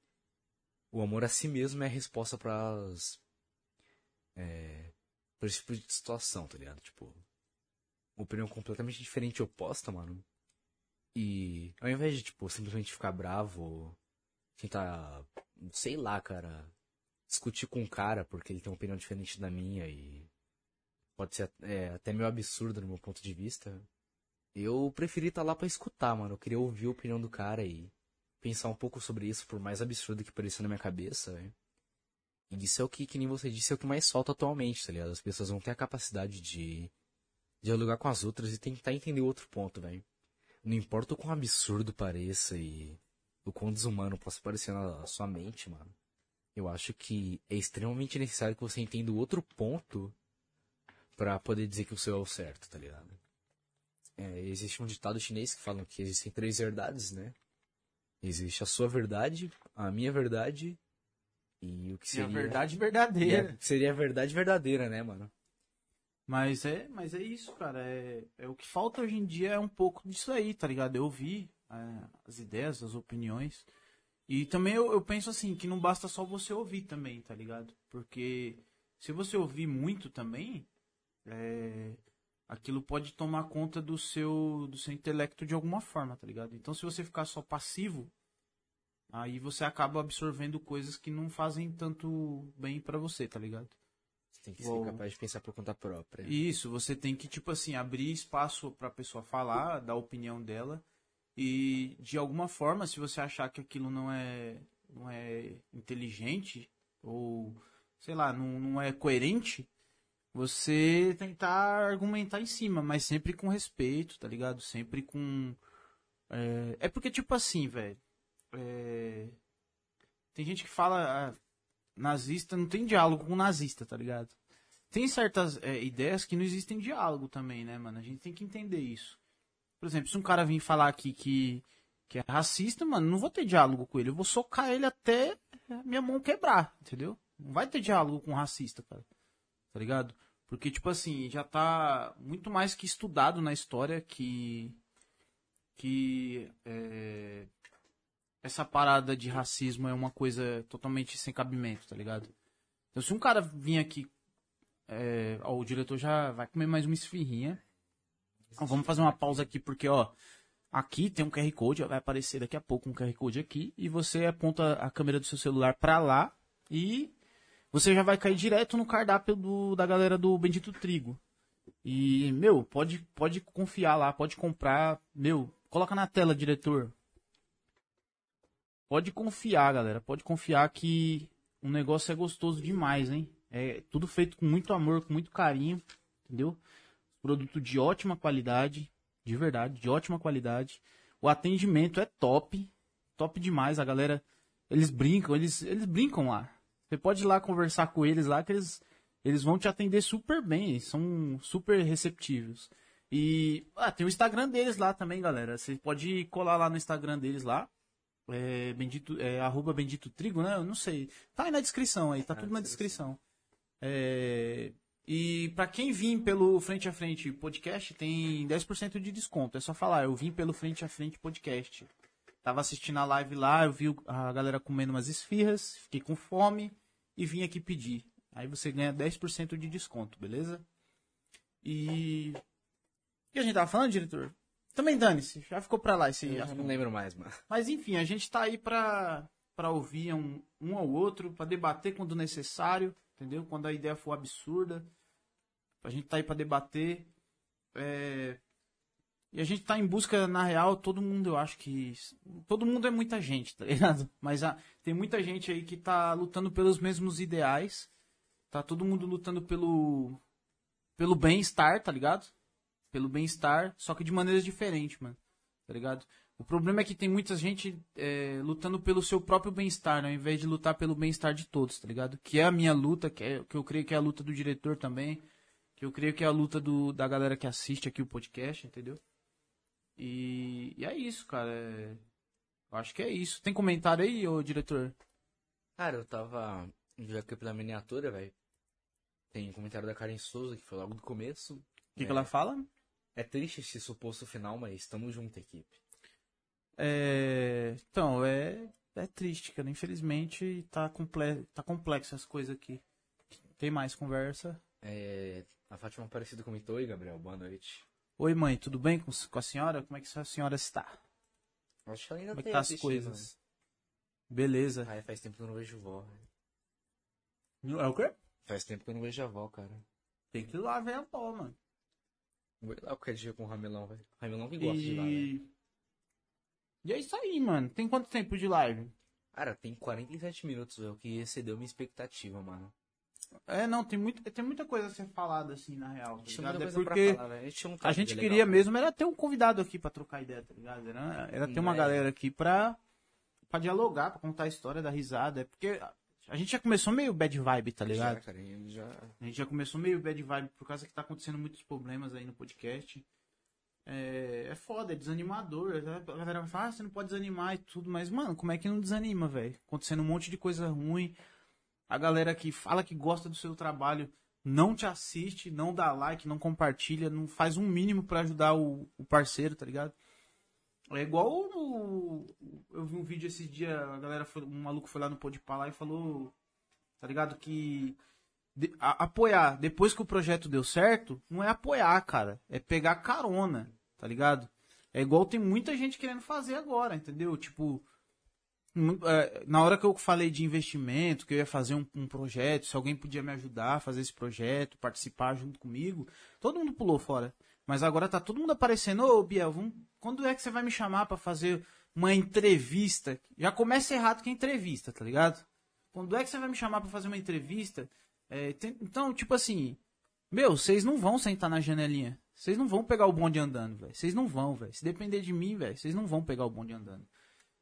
o amor a si mesmo é a resposta para as é, pra esse tipo de situação, tá ligado? Tipo, opinião completamente diferente e oposta, mano. E ao invés de, tipo, simplesmente ficar bravo, tentar, sei lá, cara, discutir com o cara porque ele tem uma opinião diferente da minha e pode ser é, até meio absurdo no meu ponto de vista. Eu preferi estar tá lá para escutar, mano. Eu queria ouvir a opinião do cara e pensar um pouco sobre isso, por mais absurdo que pareça na minha cabeça, velho. E isso é o que, que nem você disse, é o que mais falta atualmente, tá ligado? As pessoas vão ter a capacidade de dialogar com as outras e tentar entender outro ponto, velho. Não importa o quão absurdo pareça e o quão desumano possa parecer na sua mente, mano. Eu acho que é extremamente necessário que você entenda o outro ponto para poder dizer que o seu é o certo, tá ligado? É, existe um ditado chinês que fala que existem três verdades, né? Existe a sua verdade, a minha verdade e o que seria. E a verdade verdadeira. É, seria a verdade verdadeira, né, mano? Mas é, mas é isso, cara. É, é o que falta hoje em dia é um pouco disso aí, tá ligado? Eu ouvi é, as ideias, as opiniões. E também eu, eu penso assim, que não basta só você ouvir também, tá ligado? Porque se você ouvir muito também, é, aquilo pode tomar conta do seu do seu intelecto de alguma forma, tá ligado? Então se você ficar só passivo, aí você acaba absorvendo coisas que não fazem tanto bem para você, tá ligado? Você tem que ser capaz de pensar por conta própria. Isso, você tem que tipo assim, abrir espaço para a pessoa falar, dar a opinião dela e de alguma forma, se você achar que aquilo não é não é inteligente ou sei lá, não, não é coerente, você tentar argumentar em cima, mas sempre com respeito, tá ligado? Sempre com. É, é porque, tipo assim, velho. É... Tem gente que fala. Ah, nazista não tem diálogo com nazista, tá ligado? Tem certas é, ideias que não existem diálogo também, né, mano? A gente tem que entender isso. Por exemplo, se um cara vir falar aqui que, que é racista, mano, não vou ter diálogo com ele. Eu vou socar ele até minha mão quebrar, entendeu? Não vai ter diálogo com um racista, cara tá ligado? Porque, tipo assim, já tá muito mais que estudado na história que. que. É, essa parada de racismo é uma coisa totalmente sem cabimento, tá ligado? Então, se um cara vir aqui. É, ó, o diretor já vai comer mais uma esfirrinha. Então, vamos fazer uma pausa aqui, porque, ó. Aqui tem um QR Code, vai aparecer daqui a pouco um QR Code aqui, e você aponta a câmera do seu celular para lá e você já vai cair direto no cardápio do, da galera do Bendito Trigo. E, meu, pode, pode confiar lá, pode comprar. Meu, coloca na tela, diretor. Pode confiar, galera. Pode confiar que o negócio é gostoso demais, hein? É tudo feito com muito amor, com muito carinho, entendeu? Produto de ótima qualidade, de verdade, de ótima qualidade. O atendimento é top, top demais. A galera, eles brincam, eles, eles brincam lá. Você pode ir lá conversar com eles lá, que eles, eles vão te atender super bem, são super receptivos. E ah, tem o Instagram deles lá também, galera. Você pode colar lá no Instagram deles lá. É, bendito, é, arroba Bendito Trigo, né? Eu não sei. Tá aí na descrição aí, tá tudo na descrição. É, e para quem vir pelo Frente a Frente podcast, tem 10% de desconto. É só falar, eu vim pelo Frente a Frente podcast. Tava assistindo a live lá, eu vi a galera comendo umas esfirras, fiquei com fome e vim aqui pedir. Aí você ganha 10% de desconto, beleza? E. O que a gente tava falando, diretor? Também dane-se, já ficou pra lá esse eu assunto. não lembro mais, mano. Mas enfim, a gente tá aí pra, pra ouvir um, um ao outro, pra debater quando necessário, entendeu? Quando a ideia for absurda. A gente tá aí pra debater. É, e a gente tá em busca, na real, todo mundo, eu acho que. Todo mundo é muita gente, tá ligado? *laughs* Mas ah, tem muita gente aí que tá lutando pelos mesmos ideais. Tá todo mundo lutando pelo. pelo bem-estar, tá ligado? Pelo bem-estar, só que de maneiras diferentes, mano. Tá ligado? O problema é que tem muita gente é, lutando pelo seu próprio bem-estar, né, ao invés de lutar pelo bem-estar de todos, tá ligado? Que é a minha luta, que, é, que eu creio que é a luta do diretor também, que eu creio que é a luta do, da galera que assiste aqui o podcast, entendeu? E, e é isso, cara. é- eu acho que é isso. Tem comentário aí, ô diretor? Cara, eu tava. Já que pela miniatura, velho. Tem um comentário da Karen Souza, que foi logo do começo. O que, É. que ela fala? É triste esse suposto final, mas estamos junto, equipe. É, então, é, é triste, cara. Infelizmente, tá, comple... tá complexo as coisas aqui. Tem mais conversa? É, a Fátima Aparecido comentou, oi Gabriel, boa noite. Oi, mãe, tudo bem com, com a senhora? Como é que a senhora está? Acho que ela ainda Como é que tá as coisas? Beleza. né? Ai, faz tempo que eu não vejo vó. É o quê? Faz tempo que eu não vejo a avó, cara. Tem que ir lá ver a pó, mano. Vou ir lá qualquer dia com o Ramelão, velho. Ramelão que gosta de ir lá, né? E... e é isso aí, mano. Tem quanto tempo de live? Cara, tem 47 minutos, velho, que excedeu minha expectativa, mano. É, não, tem, muito, tem muita coisa a ser falada, assim, na real. Tá ligado? É porque falar. A gente, legal, queria mesmo era ter um convidado aqui pra trocar ideia, tá ligado? Era, era ter uma É. galera aqui pra, pra dialogar, pra contar a história da risada. É porque a gente já começou meio bad vibe, tá ligado? Já, cara, já... A gente já começou meio bad vibe por causa que tá acontecendo muitos problemas aí no podcast. É, é foda, é desanimador. A galera vai falar, ah, você não pode desanimar e tudo, mas, mano, como é que não desanima, velho? Acontecendo um monte de coisa ruim. A galera que fala que gosta do seu trabalho não te assiste, não dá like, não compartilha, não faz um mínimo pra ajudar o, o parceiro, tá ligado? É igual no, eu vi um vídeo esses dias, a galera foi, um maluco foi lá no Podpah lá e falou, tá ligado, que de- a- apoiar depois que o projeto deu certo, não é apoiar, cara, é pegar carona, tá ligado? É igual tem muita gente querendo fazer agora, entendeu? Tipo, é, na hora que eu falei de investimento, que eu ia fazer um, um projeto, se alguém podia me ajudar a fazer esse projeto, participar junto comigo, todo mundo pulou fora. Mas agora tá todo mundo aparecendo, ô Biel, vamos- quando é que você vai me chamar pra fazer uma entrevista? Já começa errado que é entrevista, tá ligado? Quando é que você vai me chamar pra fazer uma entrevista? É, tem- então, tipo assim, meu, vocês não vão sentar na janelinha. Vocês não vão pegar o bonde andando, velho. Vocês não vão, velho. Se depender de mim, velho, vocês não vão pegar o bonde andando.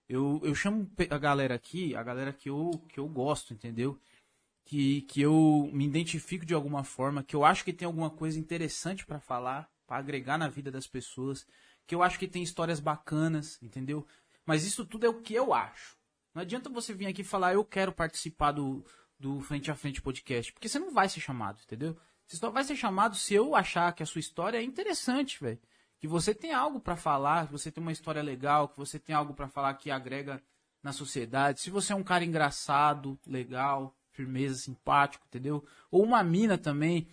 Eu, eu chamo a galera aqui, a galera que eu, que eu gosto, entendeu? Que, que eu me identifico de alguma forma, que eu acho que tem alguma coisa interessante pra falar, pra agregar na vida das pessoas, que eu acho que tem histórias bacanas, entendeu? Mas isso tudo é o que eu acho. Não adianta você vir aqui falar, eu quero participar do, do Frente a Frente Podcast, porque você não vai ser chamado, entendeu? Você só vai ser chamado se eu achar que a sua história é interessante, velho. Que você tem algo pra falar, que você tem uma história legal, que você tem algo pra falar que agrega na sociedade. Se você é um cara engraçado, legal, firmeza, simpático, entendeu? Ou uma mina também.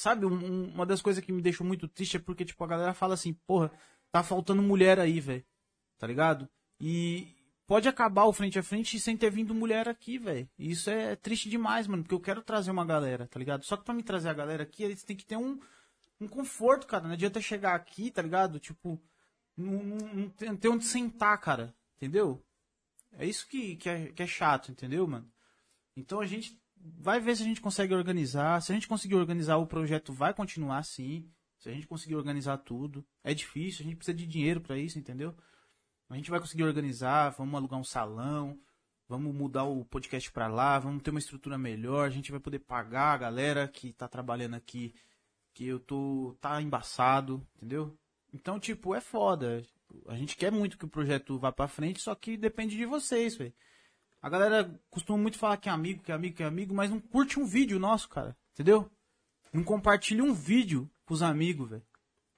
Sabe, um- um- uma das coisas que me deixou muito triste é porque, tipo, a galera fala assim, porra, tá faltando mulher aí, velho. Tá ligado? E pode acabar o frente a frente sem ter vindo mulher aqui, velho. E isso é triste demais, mano, porque eu quero trazer uma galera, tá ligado? Só que pra me trazer a galera aqui, eles têm que ter um, um conforto, cara. Não adianta chegar aqui, tá ligado? Tipo, não, não, não ter onde sentar, cara. Entendeu? É isso que, que, é, que é chato, entendeu, mano? Então a gente vai ver se a gente consegue organizar. Se a gente conseguir organizar, o projeto vai continuar sim. Se a gente conseguir organizar tudo. É difícil, a gente precisa de dinheiro pra isso, entendeu? A gente vai conseguir organizar, vamos alugar um salão, vamos mudar o podcast pra lá, vamos ter uma estrutura melhor, a gente vai poder pagar a galera que tá trabalhando aqui, que eu tô tá embaçado, entendeu? Então, tipo, é foda. A gente quer muito que o projeto vá pra frente, só que depende de vocês, velho. A galera costuma muito falar que é amigo, que é amigo, que é amigo, mas não curte um vídeo nosso, cara. Entendeu? Não compartilha um vídeo pros amigos, velho.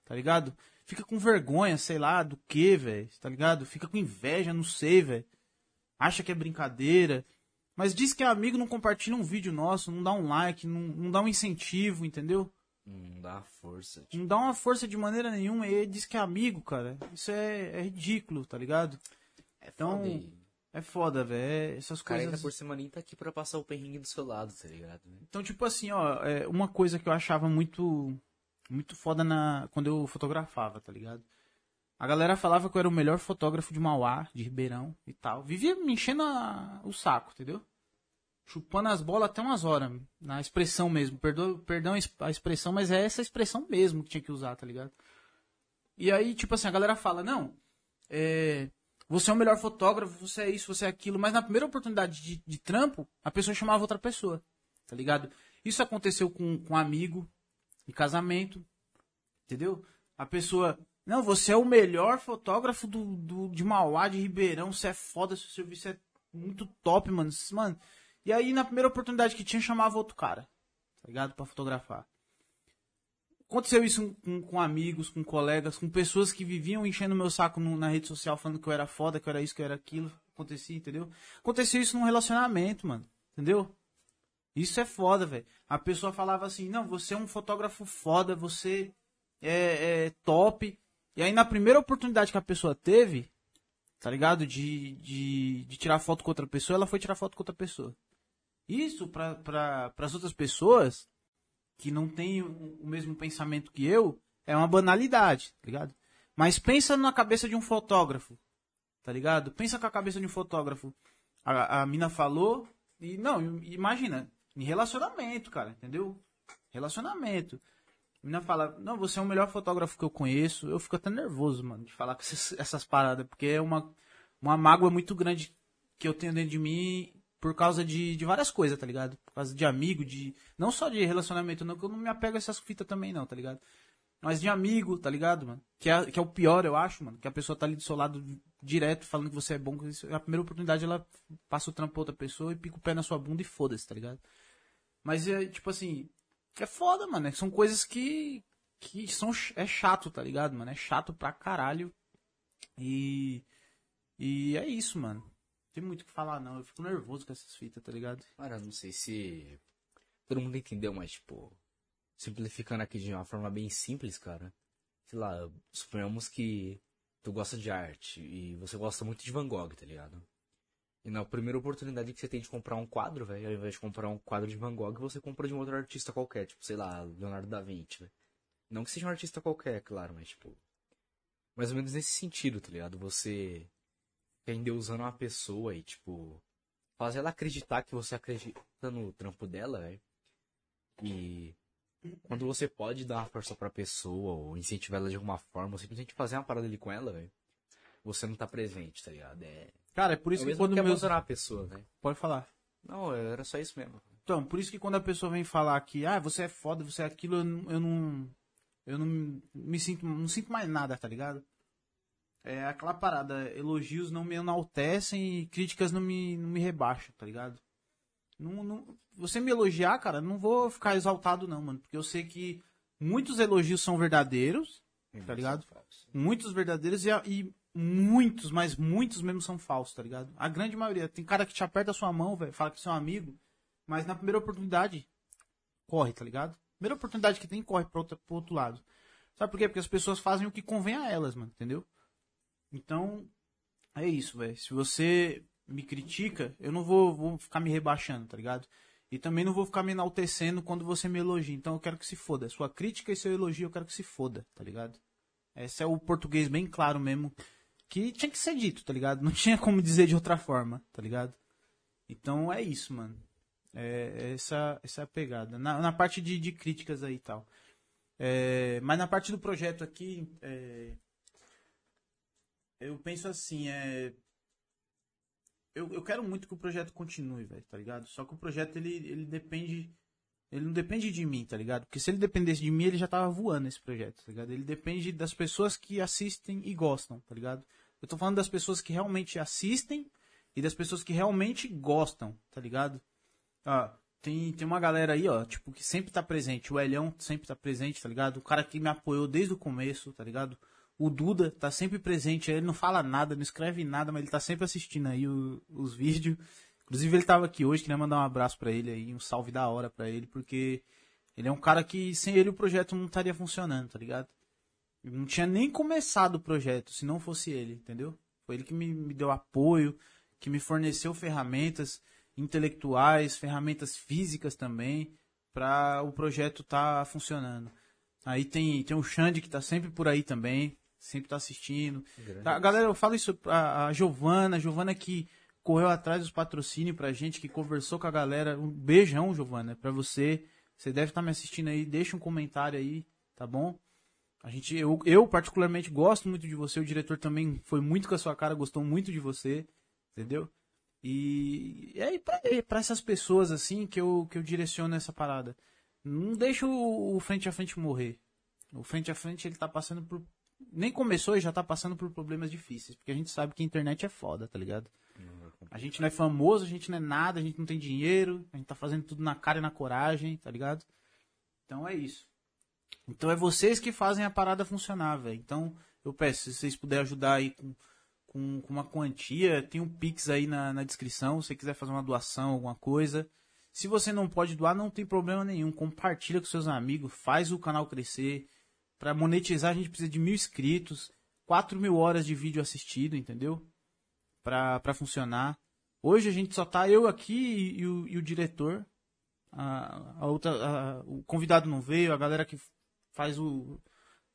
Tá ligado? Fica com vergonha, sei lá, do que, velho. Tá ligado? Fica com inveja, não sei, velho. Acha que é brincadeira. Mas diz que é amigo, não compartilha um vídeo nosso, não dá um like, não, não dá um incentivo, entendeu? Não dá força, tipo. Não dá uma força de maneira nenhuma e ele diz que é amigo, cara. Isso é, é ridículo, tá ligado? Então, foda, e é foda, velho. Essas O cara coisas. ainda por cima nem tá aqui pra passar o perrengue do seu lado, tá ligado? né? Então, tipo assim, ó, é, uma coisa que eu achava muito muito foda na quando eu fotografava, tá ligado? A galera falava que eu era o melhor fotógrafo de Mauá, de Ribeirão e tal. Vivia me enchendo a- o saco, entendeu? Chupando as bolas até umas horas, na expressão mesmo. Perdo, perdão a expressão, mas é essa expressão mesmo que tinha que usar, tá ligado? E aí, tipo assim, a galera fala, não, é, você é o melhor fotógrafo, você é isso, você é aquilo. Mas na primeira oportunidade de, de trampo, a pessoa chamava outra pessoa, tá ligado? Isso aconteceu com, com um amigo em casamento, entendeu? A pessoa, não, você é o melhor fotógrafo do, do, de Mauá, de Ribeirão, você é foda, seu serviço é muito top, mano. Mano, e aí na primeira oportunidade que tinha, chamava outro cara, tá ligado? Pra fotografar. Aconteceu isso com, com amigos, com colegas, com pessoas que viviam enchendo meu saco no, na rede social falando que eu era foda, que eu era isso, que eu era aquilo. Acontecia, entendeu? Aconteceu isso num relacionamento, mano. Entendeu? Isso é foda, velho. A pessoa falava assim, não, você é um fotógrafo foda, você é, é, top. E aí na primeira oportunidade que a pessoa teve, tá ligado? De, de, de tirar foto com outra pessoa, ela foi tirar foto com outra pessoa. Isso para pra, as outras pessoas que não tem o, mesmo pensamento que eu, é uma banalidade, tá ligado? Mas pensa na cabeça de um fotógrafo, tá ligado? Pensa com a cabeça de um fotógrafo. A, a mina falou, e não, imagina, em relacionamento, cara, entendeu? Relacionamento. A mina fala, não, você é o melhor fotógrafo que eu conheço. Eu fico até nervoso, mano, de falar com essas, essas paradas, porque é uma, uma mágoa muito grande que eu tenho dentro de mim por causa de, de várias coisas, tá ligado? Por causa de amigo, de. Não só de relacionamento, não, que eu não me apego a essas fitas também, não, tá ligado? Mas de amigo, tá ligado, mano? Que é, que é o pior, eu acho, mano. Que a pessoa tá ali do seu lado direto, falando que você é bom. Que a primeira oportunidade ela passa o trampo pra outra pessoa e pica o pé na sua bunda e foda-se, tá ligado? Mas é, tipo assim. É foda, mano. É são coisas que. Que são. É chato, tá ligado, mano? É chato pra caralho. E. E é isso, mano tem muito o que falar, não. Eu fico nervoso com essas fitas, tá ligado? Cara, não sei se todo mundo entendeu, mas, tipo, simplificando aqui de uma forma bem simples, cara. Sei lá, suponhamos que tu gosta de arte e você gosta muito de Van Gogh, tá ligado? E na primeira oportunidade que você tem de comprar um quadro, velho, ao invés de comprar um quadro de Van Gogh, você compra de um outro artista qualquer, tipo, sei lá, Leonardo da Vinci, velho. Não que seja um artista qualquer, claro, mas, tipo, mais ou menos nesse sentido, tá ligado? Você ficar usando uma pessoa e, tipo, fazer ela acreditar que você acredita no trampo dela, velho. E quando você pode dar uma força pra pessoa ou incentivar ela de alguma forma, ou simplesmente fazer uma parada ali com ela, velho, você não tá presente, tá ligado? É... Cara, é por isso é que quando que meus... a pessoa, velho. Pode falar. Não, era só isso mesmo. Então, por isso que quando a pessoa vem falar que, ah, você é foda, você é aquilo, eu não, eu não, eu não me sinto, não sinto mais nada, tá ligado? É aquela parada, elogios não me enaltecem e críticas não me, não me rebaixam, tá ligado? Não, não, você me elogiar, cara, não vou ficar exaltado não, mano. Porque eu sei que muitos elogios são verdadeiros, tá ligado? Muitos verdadeiros e, e, muitos, mas muitos mesmo são falsos, tá ligado? A grande maioria. Tem cara que te aperta a sua mão, velho, fala que é seu amigo, mas na primeira oportunidade, corre, tá ligado? Primeira oportunidade que tem, corre pro outro, pro outro lado. Sabe por quê? Porque as pessoas fazem o que convém a elas, mano, entendeu? Então, é isso, velho. Se você me critica, eu não vou, vou ficar me rebaixando, tá ligado? E também não vou ficar me enaltecendo quando você me elogia. Então eu quero que se foda. Sua crítica e seu elogio eu quero que se foda, tá ligado? Esse é o português bem claro mesmo. Que tinha que ser dito, tá ligado? Não *laughs* tinha como dizer de outra forma, tá ligado? Então é isso, mano. É essa, essa é a pegada. Na, na parte de, de críticas aí e tal. É, mas na parte do projeto aqui, é, eu penso assim, é. Eu, eu quero muito que o projeto continue, velho, tá ligado? Só que o projeto ele, ele depende. Ele não depende de mim, tá ligado? Porque se ele dependesse de mim, ele já tava voando esse projeto, tá ligado? Ele depende das pessoas que assistem e gostam, tá ligado? Eu tô falando das pessoas que realmente assistem e das pessoas que realmente gostam, tá ligado? Ah, tem, tem uma galera aí, ó, tipo, que sempre tá presente. O Elhão sempre tá presente, tá ligado? O cara que me apoiou desde o começo, tá ligado? O Duda tá sempre presente, ele não fala nada, não escreve nada, mas ele tá sempre assistindo aí o, os vídeos. Inclusive ele tava aqui hoje, queria mandar um abraço para ele aí, um salve da hora para ele, porque ele é um cara que sem ele o projeto não estaria funcionando, tá ligado? Eu não tinha nem começado o projeto se não fosse ele, entendeu? Foi ele que me, me deu apoio, que me forneceu ferramentas intelectuais, ferramentas físicas também, para o projeto tá funcionando. Aí tem, tem o Xande que tá sempre por aí também, sempre tá assistindo. Tá, galera, eu falo isso a, a Giovana, a Giovana que correu atrás dos patrocínios pra gente, que conversou com a galera. Um beijão, Giovana, pra você. Você deve estar tá me assistindo aí, deixa um comentário aí, tá bom? A gente, eu, eu particularmente gosto muito de você, o diretor também foi muito com a sua cara, gostou muito de você, entendeu? E é pra, é pra essas pessoas assim que eu, que eu direciono essa parada. Não deixa o, o frente a frente morrer. O frente a frente ele tá passando por. Nem começou e já tá passando por problemas difíceis. Porque a gente sabe que a internet é foda, tá ligado? A gente não é famoso, a gente não é nada, a gente não tem dinheiro, a gente tá fazendo tudo na cara e na coragem, tá ligado? Então é isso. Então é vocês que fazem a parada funcionar, velho. Então eu peço, se vocês puderem ajudar aí com, com, com uma quantia, tem um Pix aí na, na descrição, se você quiser fazer uma doação, alguma coisa. Se você não pode doar, não tem problema nenhum. Compartilha com seus amigos, faz o canal crescer. Para monetizar, a gente precisa de mil inscritos, 4 mil horas de vídeo assistido, entendeu? Pra, pra funcionar. Hoje a gente só tá eu aqui e, e o, e o diretor. A, a outra, a, o convidado não veio, a galera que faz o,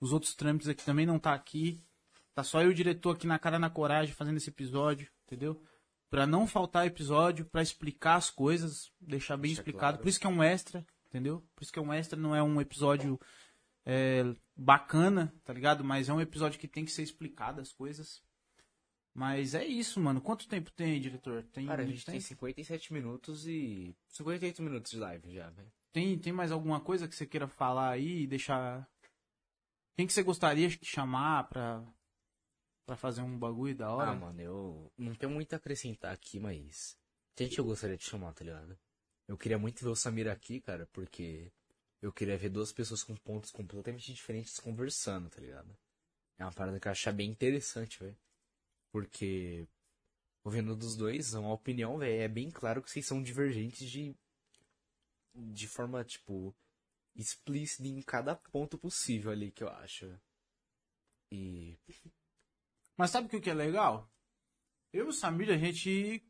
os outros trâmites aqui também não tá aqui. Tá só eu e o diretor aqui na cara na coragem fazendo esse episódio, entendeu? Pra não faltar episódio, pra explicar as coisas, deixar bem Deixa explicado. claro. Por isso que é um extra, entendeu? Por isso que é um extra, não é um episódio é, bacana, tá ligado? Mas é um episódio que tem que ser explicado as coisas. Mas é isso, mano. Quanto tempo tem, diretor? Tem, Cara, a gente tem tempo? 57 minutos e. 58 minutos de live já, velho. tem, tem mais alguma coisa que você queira falar aí e deixar. Quem que você gostaria de chamar pra, pra fazer um bagulho da hora? Ah, mano, eu não tenho muito a acrescentar aqui, mas. Tem gente que eu gostaria de chamar, tá ligado? Eu queria muito ver o Samir aqui, cara, porque eu queria ver duas pessoas com pontos completamente diferentes conversando, tá ligado? É uma parada que eu achar bem interessante, velho. Porque, ouvindo dos dois, uma opinião, velho, é bem claro que vocês são divergentes de. de forma, tipo. explícita em cada ponto possível ali que eu acho. E. Mas sabe o que é legal? Eu e o Samir, a gente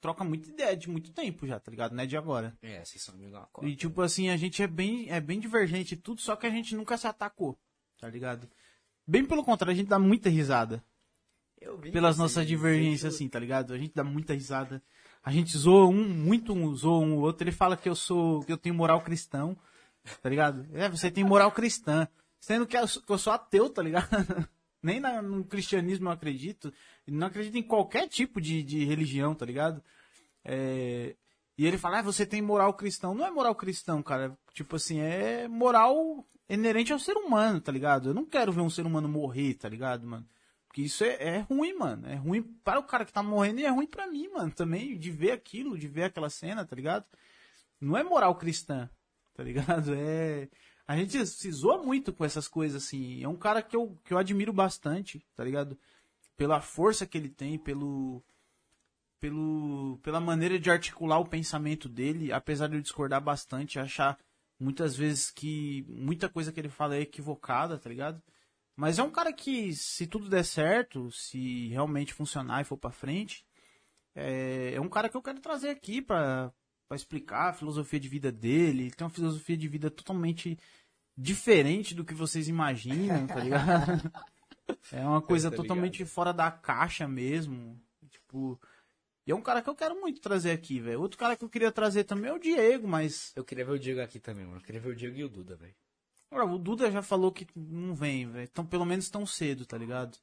troca muita ideia de muito tempo já, tá ligado? Não é de agora. É, vocês são amigos E tipo assim, a gente é bem, é bem divergente e tudo, só que a gente nunca se atacou, tá ligado? Bem pelo contrário, a gente dá muita risada. Eu vi Pelas nossas divergências, assim, tá ligado? A gente dá muita risada. A gente zoa um, muito um, zoa um o outro. Ele fala que eu sou, que eu tenho moral cristão, tá ligado? É, você tem moral cristã. Sendo que eu, sou- que eu sou ateu, tá ligado? *laughs* Nem na- no cristianismo eu acredito. Não acredito em qualquer tipo de, de religião, tá ligado? É, e ele fala, ah, você tem moral cristão. Não é moral cristão, cara. Tipo assim, é moral inerente ao ser humano, tá ligado? Eu não quero ver um ser humano morrer, tá ligado, mano? Porque isso é, é ruim, mano. É ruim para o cara que tá morrendo e é ruim pra mim, mano. Também, de ver aquilo, de ver aquela cena, tá ligado? Não é moral cristã, tá ligado? É. A gente se zoa muito com essas coisas, assim. É um cara que eu, que eu admiro bastante, tá ligado? Pela força que ele tem, pelo. Pelo, pela maneira de articular o pensamento dele, apesar de eu discordar bastante, achar muitas vezes que muita coisa que ele fala é equivocada, tá ligado? Mas é um cara que, se tudo der certo, se realmente funcionar e for pra frente, é, é um cara que eu quero trazer aqui pra, pra explicar a filosofia de vida dele. Ele tem uma filosofia de vida totalmente diferente do que vocês imaginam, tá ligado? *laughs* É uma coisa Tá totalmente fora da caixa mesmo. Tipo. E é um cara que eu quero muito trazer aqui, velho. Outro cara que eu queria trazer também é o Diego, mas. Eu queria ver o Diego aqui também, mano. Eu queria ver o Diego e o Duda, velho. Ora, o Duda já falou que não vem, velho. Então, pelo menos tão cedo, tá ligado?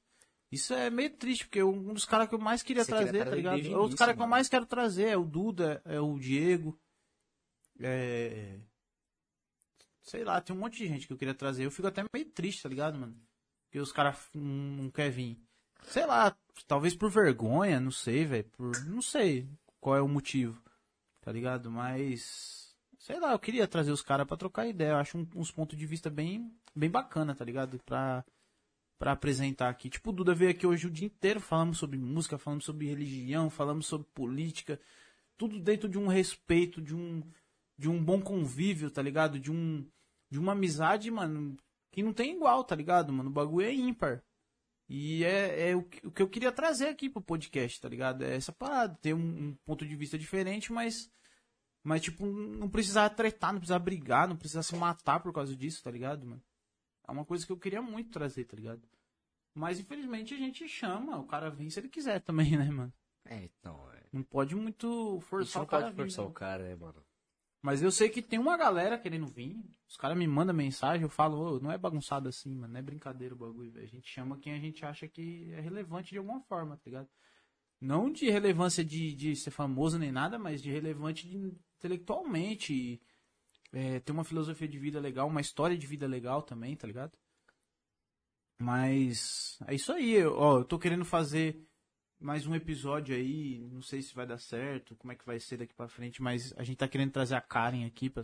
Isso é meio triste, porque um dos caras que eu mais queria Você queria trazer, tá trazer ligado? desde o Outro início, cara que eu mais quero trazer é o Duda, é o Diego. É. Sei lá, tem um monte de gente que eu queria trazer. Eu fico até meio triste, tá ligado, mano? Porque os caras não, querem vir. Sei lá, talvez por vergonha, não sei, velho. Por. Não sei qual é o motivo, tá ligado? Mas. Sei lá, eu queria trazer os caras pra trocar ideia. Eu acho um- uns pontos de vista bem, bem bacana, tá ligado? Pra, pra apresentar aqui. Tipo, o Duda veio aqui hoje o dia inteiro, falamos sobre música, falamos sobre religião, falamos sobre política. Tudo dentro de um respeito, de um, de um bom convívio, tá ligado? De um, de uma amizade, mano, que não tem igual, tá ligado, mano? O bagulho é ímpar. E é, é o, que- o que eu queria trazer aqui pro podcast, tá ligado? É essa parada, ter um, um ponto de vista diferente, mas, mas tipo, não precisar tretar, não precisar brigar, não precisar se matar por causa disso, tá ligado, mano? É uma coisa que eu queria muito trazer, tá ligado? Mas infelizmente a gente chama, o cara vem se ele quiser também, *laughs* né, mano? É, então, é. Não pode muito forçar não o cara. pode a vir, forçar né? o cara, é, mano. Mas eu sei que tem uma galera querendo vir. Os caras me mandam mensagem, eu falo, "Ô, não é bagunçado assim, mano. Não é brincadeira o bagulho, velho. A gente chama quem a gente acha que é relevante de alguma forma, tá ligado? Não de relevância de, de ser famoso nem nada, mas de relevante de- intelectualmente. É, ter uma filosofia de vida legal, uma história de vida legal também, tá ligado? Mas é isso aí, eu- ó, eu tô querendo fazer mais um episódio aí, não sei se vai dar certo, como é que vai ser daqui pra frente, mas a gente tá querendo trazer a Karen aqui, pra,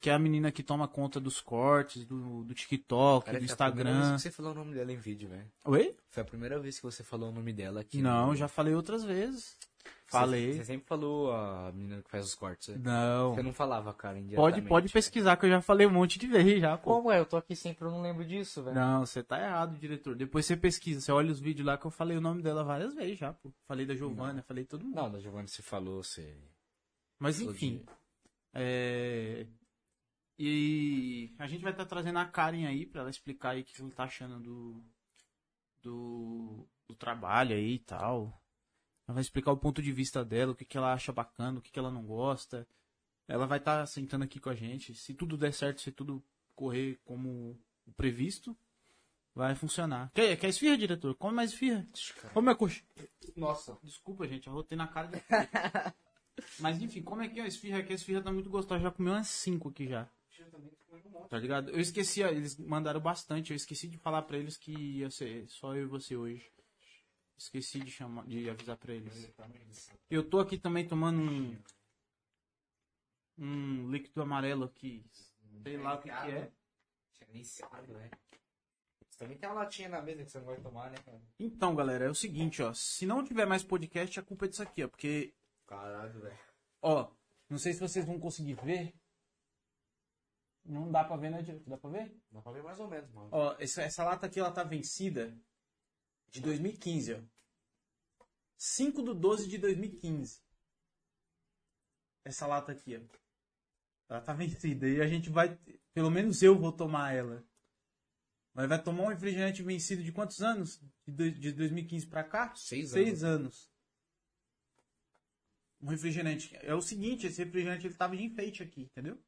que é a menina que toma conta dos cortes, do, do TikTok, Cara, do foi a primeira vez Instagram. que você falou o nome dela em vídeo, velho. Oi? Foi a primeira vez que você falou o nome dela aqui. Não, no- já falei outras vezes. Falei. Você sempre falou a menina que faz os cortes. né? Não. Você não falava, cara, Pode, pode pesquisar que eu já falei um monte de vezes já, pô. Como é? Eu tô aqui sempre, eu não lembro disso, velho. Não, você tá errado, diretor. Depois você pesquisa, você olha os vídeos lá que eu falei o nome dela várias vezes já, pô. Falei da Giovana, falei todo mundo. Não, da Giovanna você falou, você... Mas falou enfim. de- É... E a gente vai estar trazendo a Karen aí pra ela explicar aí o que ela tá achando do, do, do trabalho aí e tal. Ela vai explicar o ponto de vista dela, o que, que ela acha bacana, o que, que ela não gosta. Ela vai estar sentando aqui com a gente. Se tudo der certo, se tudo correr como previsto, vai funcionar. Quer, quer esfirra, diretor? Come mais esfirra. Come a coxa. Nossa. Desculpa, gente, eu rotei na cara de... *laughs* Mas enfim, como é que é a esfirra? Que a esfirra tá muito gostosa. Já comi umas 5 aqui já. Tá ligado? Eu esqueci, eles mandaram bastante. Eu esqueci de falar pra eles que ia ser só eu e você hoje. Esqueci de chamar, de avisar pra eles. Eu tô aqui também tomando um. Um líquido amarelo aqui. Sei lá o que, que é. Sabe, né? Você também tem uma latinha na mesa que você não vai tomar, né? Então, galera, é o seguinte, ó. Se não tiver mais podcast, a culpa é disso aqui, ó. Porque Caralho, velho. Ó, não sei se vocês vão conseguir ver. Não dá pra ver, né? Dá pra ver? Dá pra ver mais ou menos, mano. Ó, essa, essa lata aqui, ela tá vencida de 2015, ó. 5 do 12 de 2015. Essa lata aqui, ó. Ela tá *laughs* vencida. E a gente vai, pelo menos eu vou tomar ela. Mas vai tomar um refrigerante vencido de quantos anos? De, de 2015 pra cá? Seis Seis anos. Um refrigerante. É o seguinte, esse refrigerante ele tava de enfeite aqui, entendeu?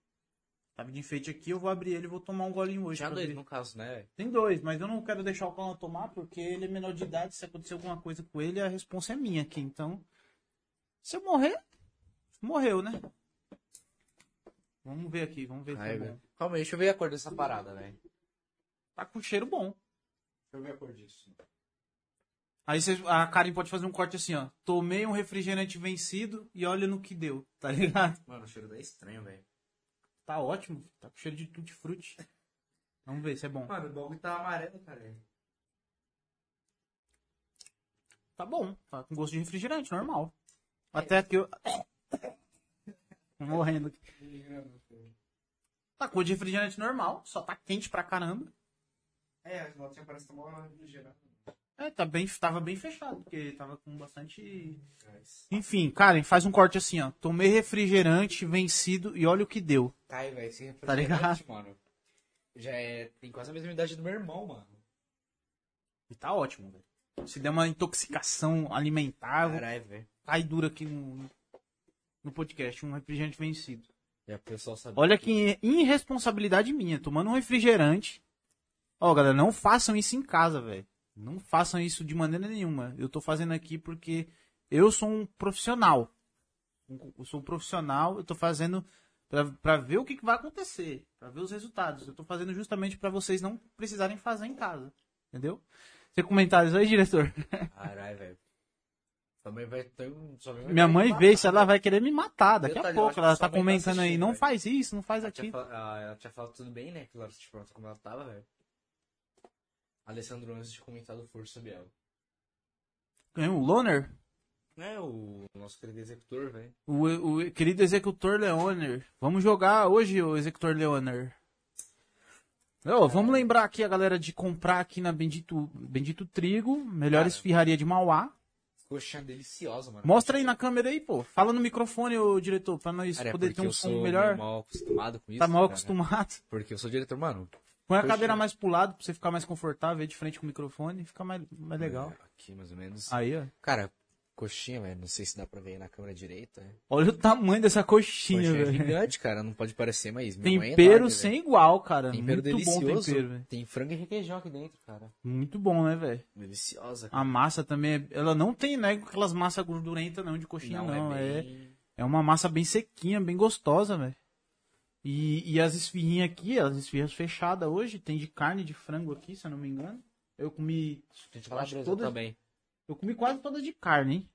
Tava de enfeite aqui, eu vou abrir ele e vou tomar um golinho hoje. Tinha dois, ver. no caso, né? Tem dois, mas eu não quero deixar o Calma tomar porque ele é menor de idade. Se acontecer alguma coisa com ele, a responsa é minha aqui. Então, se eu morrer, morreu, né? Vamos ver aqui, vamos ver Ai, bom. Calma aí, deixa eu ver a cor dessa parada, velho. Tá com cheiro bom. Deixa eu ver a cor disso. Aí a Karen pode fazer um corte assim, ó. Tomei um refrigerante vencido e olha no que deu, tá ligado? Mano, o cheiro daí é estranho, velho. Tá ótimo, tá com cheiro de tutti frutti. Vamos ver se é bom. Mano, o bagulho tá amarelo, cara. Tá bom, tá com gosto de refrigerante, normal. Até aqui eu. Tô morrendo aqui. Tá com gosto de refrigerante normal, só tá quente pra caramba. É, as notinhas parecem que estão refrigerando. É, tá bem, tava bem fechado, porque tava com bastante. Enfim, Karen, faz um corte assim, ó. Tomei refrigerante vencido e olha o que deu. Tá aí, velho. Esse Tá ligado? refrigerante, mano. Já é. Tem quase a mesma idade do meu irmão, mano. E tá ótimo, velho. Se der uma intoxicação alimentar, Caralho, velho. cair duro aqui no, no podcast, um refrigerante vencido. E a pessoa sabe. Olha que irresponsabilidade minha, tomando um refrigerante. Ó, galera, não façam isso em casa, velho. Não façam isso de maneira nenhuma. Eu tô fazendo aqui porque eu sou um profissional. Eu sou um profissional, eu tô fazendo pra, pra ver o que, que vai acontecer, pra ver os resultados. Eu tô fazendo justamente pra vocês não precisarem fazer em casa. Entendeu? Tem comentários aí, diretor? *laughs* Caralho, velho. Mãe vai ter um. Minha mãe vê isso, ela vai querer me matar daqui Detalhe, a pouco. Ela tá tá comentando aí, não faz isso, não faz aquilo. ela tinha falado tudo bem, né? Que ela te perguntou como ela tava, velho. Alessandro, antes de comentar do Força Biel. Ganhou o Loner? É, o nosso querido executor, velho. O, o querido executor Leoner. Vamos jogar hoje, o executor Leoner. Ô, vamos lembrar aqui a galera de comprar aqui na Bendito, Bendito Trigo, melhor Cara. esfirraria de Mauá. Coxinha deliciosa, mano. Mostra aí na câmera aí, pô. Fala no microfone, ô diretor, pra nós Cara, é poder ter um som melhor. mal acostumado com isso. Tá mal cara. acostumado. Porque eu sou diretor, mano. Põe a cadeira mais pro lado pra você ficar mais confortável aí de frente com o microfone, fica mais, mais legal. É, aqui, mais ou menos. Aí, ó. Cara, coxinha, velho. Não sei se dá pra ver aí na câmera direita. né? Olha o tamanho dessa coxinha, Coxinha velho. gigante, cara. Não pode parecer, mas é Tempero enorme, sem velho. igual, cara. Tempero Muito delicioso. tempero, velho. Tem frango e requeijão aqui dentro, cara. Muito bom, né, velho? Deliciosa. A massa também, é- ela não tem, né, aquelas massas gordurentas não, de coxinha não, é, bem... é uma massa bem sequinha, bem gostosa, velho. E, e as esfirrinhas aqui, as esfirras fechadas hoje, tem de carne de frango aqui, se eu não me engano. Eu comi, calabresa todas- também. eu comi quase todas de carne, hein?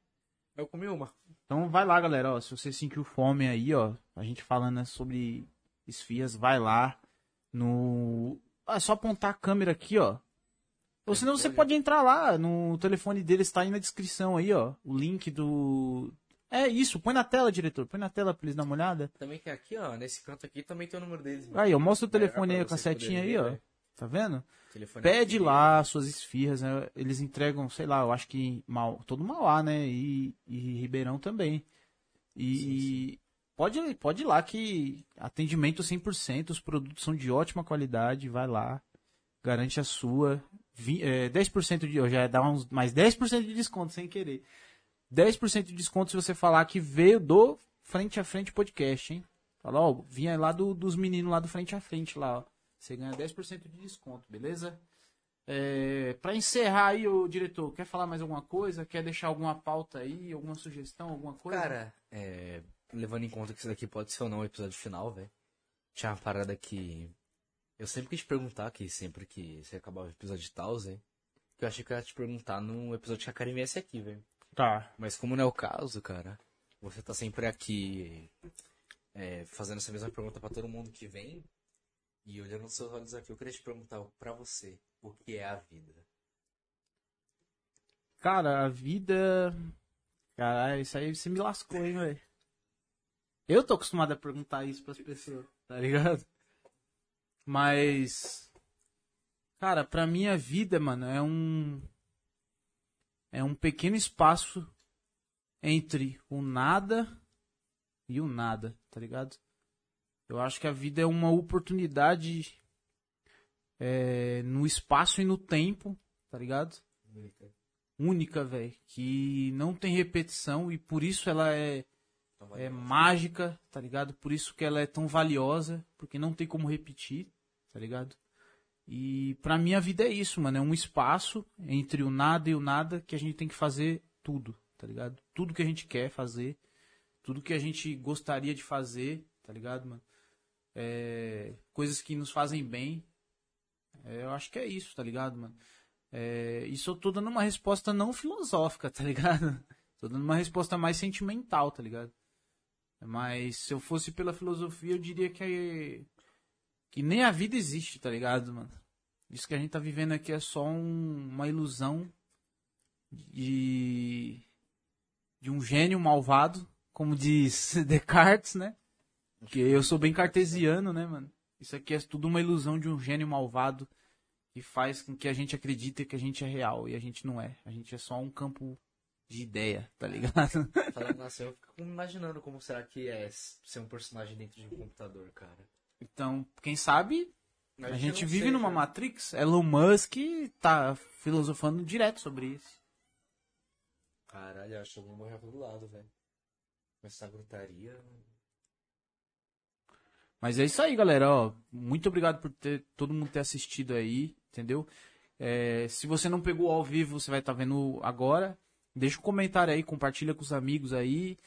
Eu comi uma. Então vai lá, galera, ó, se você sentiu fome aí, ó, a gente falando né, sobre esfias, vai lá no... Ah, é só apontar a câmera aqui, ó. Ou senão você pode entrar lá, no telefone deles tá aí na descrição aí, ó, o link do... É isso, põe na tela, diretor, põe na tela pra eles dar uma olhada. Também que aqui, ó, nesse canto aqui também tem o número deles. Aí, ó, mostra o telefone É, aí pra com a setinha aí, ver, ó. né? Tá vendo? Telefone Pede aqui. lá suas esfirras, né? Eles entregam, sei lá, eu acho que Mau, todo Mauá, né? E, e Ribeirão também. E, Sim, e pode, pode ir lá que atendimento 100%, os produtos são de ótima qualidade, vai lá, garante a sua. Vi, é, 10% de, já dá uns, mais 10% de desconto sem querer. 10% de desconto se você falar que veio do Frente a Frente Podcast, hein? Fala, ó, vinha lá do, dos meninos lá do Frente a Frente lá, ó. Você ganha 10% de desconto, beleza? É, para encerrar aí, o diretor, quer falar mais alguma coisa? Quer deixar alguma pauta aí, alguma sugestão, alguma coisa? Cara, é, levando em conta que isso daqui pode ser ou não o episódio final, velho. Tinha uma parada que eu sempre quis perguntar aqui, sempre que você acabar o episódio de velho. Que eu achei que eu ia te perguntar no episódio que a Karen viesse aqui, velho. Tá. Mas como não é o caso, cara, você tá sempre aqui é, fazendo essa mesma pergunta pra todo mundo que vem. E olhando nos seus olhos aqui, eu queria te perguntar pra você, o que é a vida? Cara, a vida. Caralho, isso aí você me lascou, hein, velho. Eu tô acostumado a perguntar isso pras pessoas, tá ligado? Mas. Cara, pra mim a vida, mano, é um. É um pequeno espaço entre o nada e o nada, tá ligado? Eu acho que a vida é uma oportunidade é, no espaço e no tempo, tá ligado? única, velho, que não tem repetição e por isso ela é, é mágica, tá ligado? Por isso que ela é tão valiosa, porque não tem como repetir, tá ligado? E pra mim a vida é isso, mano, é um espaço entre o nada e o nada que a gente tem que fazer tudo, tá ligado? Tudo que a gente quer fazer, tudo que a gente gostaria de fazer, tá ligado, mano? É, coisas que nos fazem bem. É, eu acho que é isso, tá ligado, mano? É, isso eu tô dando uma resposta não filosófica, *laughs* tá ligado? Tô dando uma resposta mais sentimental, tá ligado? Mas se eu fosse pela filosofia, eu diria que, que nem a vida existe, tá ligado, mano? Isso que a gente tá vivendo aqui é só um- uma ilusão de, de um gênio malvado, como diz *laughs* Descartes, né? Que eu sou bem cartesiano, né, mano? Isso aqui é tudo uma ilusão de um gênio malvado que faz com que a gente acredite que a gente é real e a gente não é. A gente é só um campo de ideia, tá ligado? Falando assim, eu fico imaginando como será que é ser um personagem dentro de um computador, cara. Então, quem sabe a eu gente não vive sei, numa cara. Matrix. Elon Musk tá filosofando direto sobre isso. Caralho, acho que eu vou morrer do lado, velho. Com essa gritaria. Mas é isso aí, galera. Ó, muito obrigado por ter todo mundo ter assistido aí, entendeu? É, se você não pegou ao vivo, você vai estar vendo agora. Deixa um comentário aí, compartilha com os amigos aí.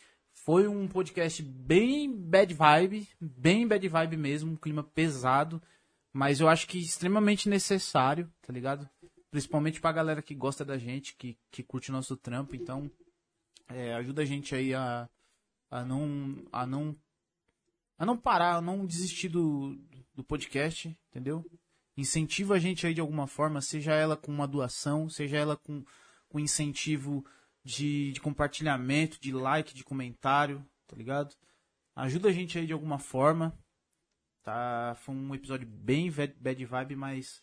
Foi um podcast bem bad vibe, bem bad vibe mesmo, um clima pesado, mas eu acho que extremamente necessário, tá ligado? Principalmente pra galera que gosta da gente, que, que curte o nosso trampo, então é, ajuda a gente aí a, a não a não a não parar, a não desistir do, do podcast, entendeu? Incentiva a gente aí de alguma forma, seja ela com uma doação, seja ela com, com incentivo de, de compartilhamento, de like, de comentário, tá ligado? Ajuda a gente aí de alguma forma. Tá? Foi um episódio bem bad vibe, mas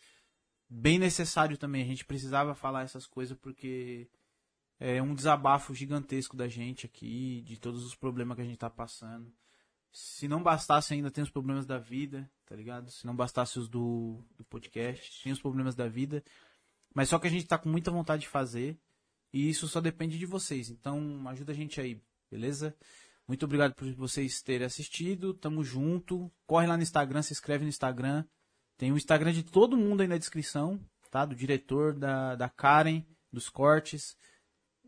bem necessário também. A gente precisava falar essas coisas porque é um desabafo gigantesco da gente aqui, de todos os problemas que a gente tá passando. Se não bastasse ainda tem os problemas da vida, tá ligado? Se não bastasse os do, do podcast, tem os problemas da vida. Mas só que a gente tá com muita vontade de fazer. E isso só depende de vocês. Então, ajuda a gente aí, beleza? Muito obrigado por vocês terem assistido. Tamo junto. Corre lá no Instagram, se inscreve no Instagram. Tem o Instagram de todo mundo aí na descrição, tá? Do diretor, da, da Karen, dos cortes.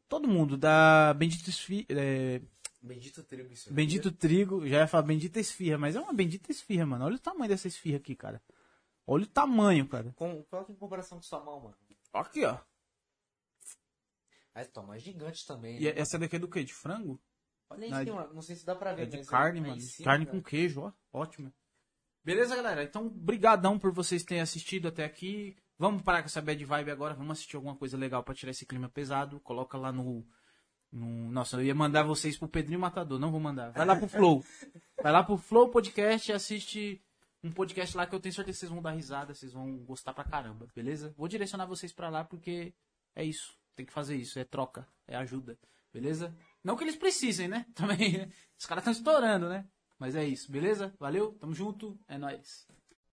Todo mundo, da Bendito Esfirra. É, Bendito trigo isso. Bendito Trigo. Já ia falar Bendita Esfirra, mas é uma Bendita Esfirra, mano. Olha o tamanho dessa esfirra aqui, cara. Olha o tamanho, cara. Com, coloca em comparação com sua mão, mano. Aqui, ó. Aí toma, é gigante também. E né? essa daqui é do quê? De frango? Olha em Não, é sei se dá pra ver. É de mas carne, em mano. cima, carne cara. com queijo, ó. Ótimo. Beleza, galera? Então, brigadão por vocês terem assistido até aqui. Vamos parar com essa bad vibe agora. Vamos assistir alguma coisa legal pra tirar esse clima pesado. Coloca lá no... no- Nossa, eu ia mandar vocês pro Pedrinho Matador. Não vou mandar. Vai lá pro Flow. *laughs* Vai lá pro Flow Podcast e assiste um podcast lá que eu tenho certeza que vocês vão dar risada. Vocês vão gostar pra caramba, beleza? Vou direcionar vocês pra lá porque é isso. Tem que fazer isso. É troca. É ajuda. Beleza? Não que eles precisem, né? *laughs* Também, né? Os caras estão estourando, né? Mas é isso, beleza? Valeu, tamo junto, é nóis.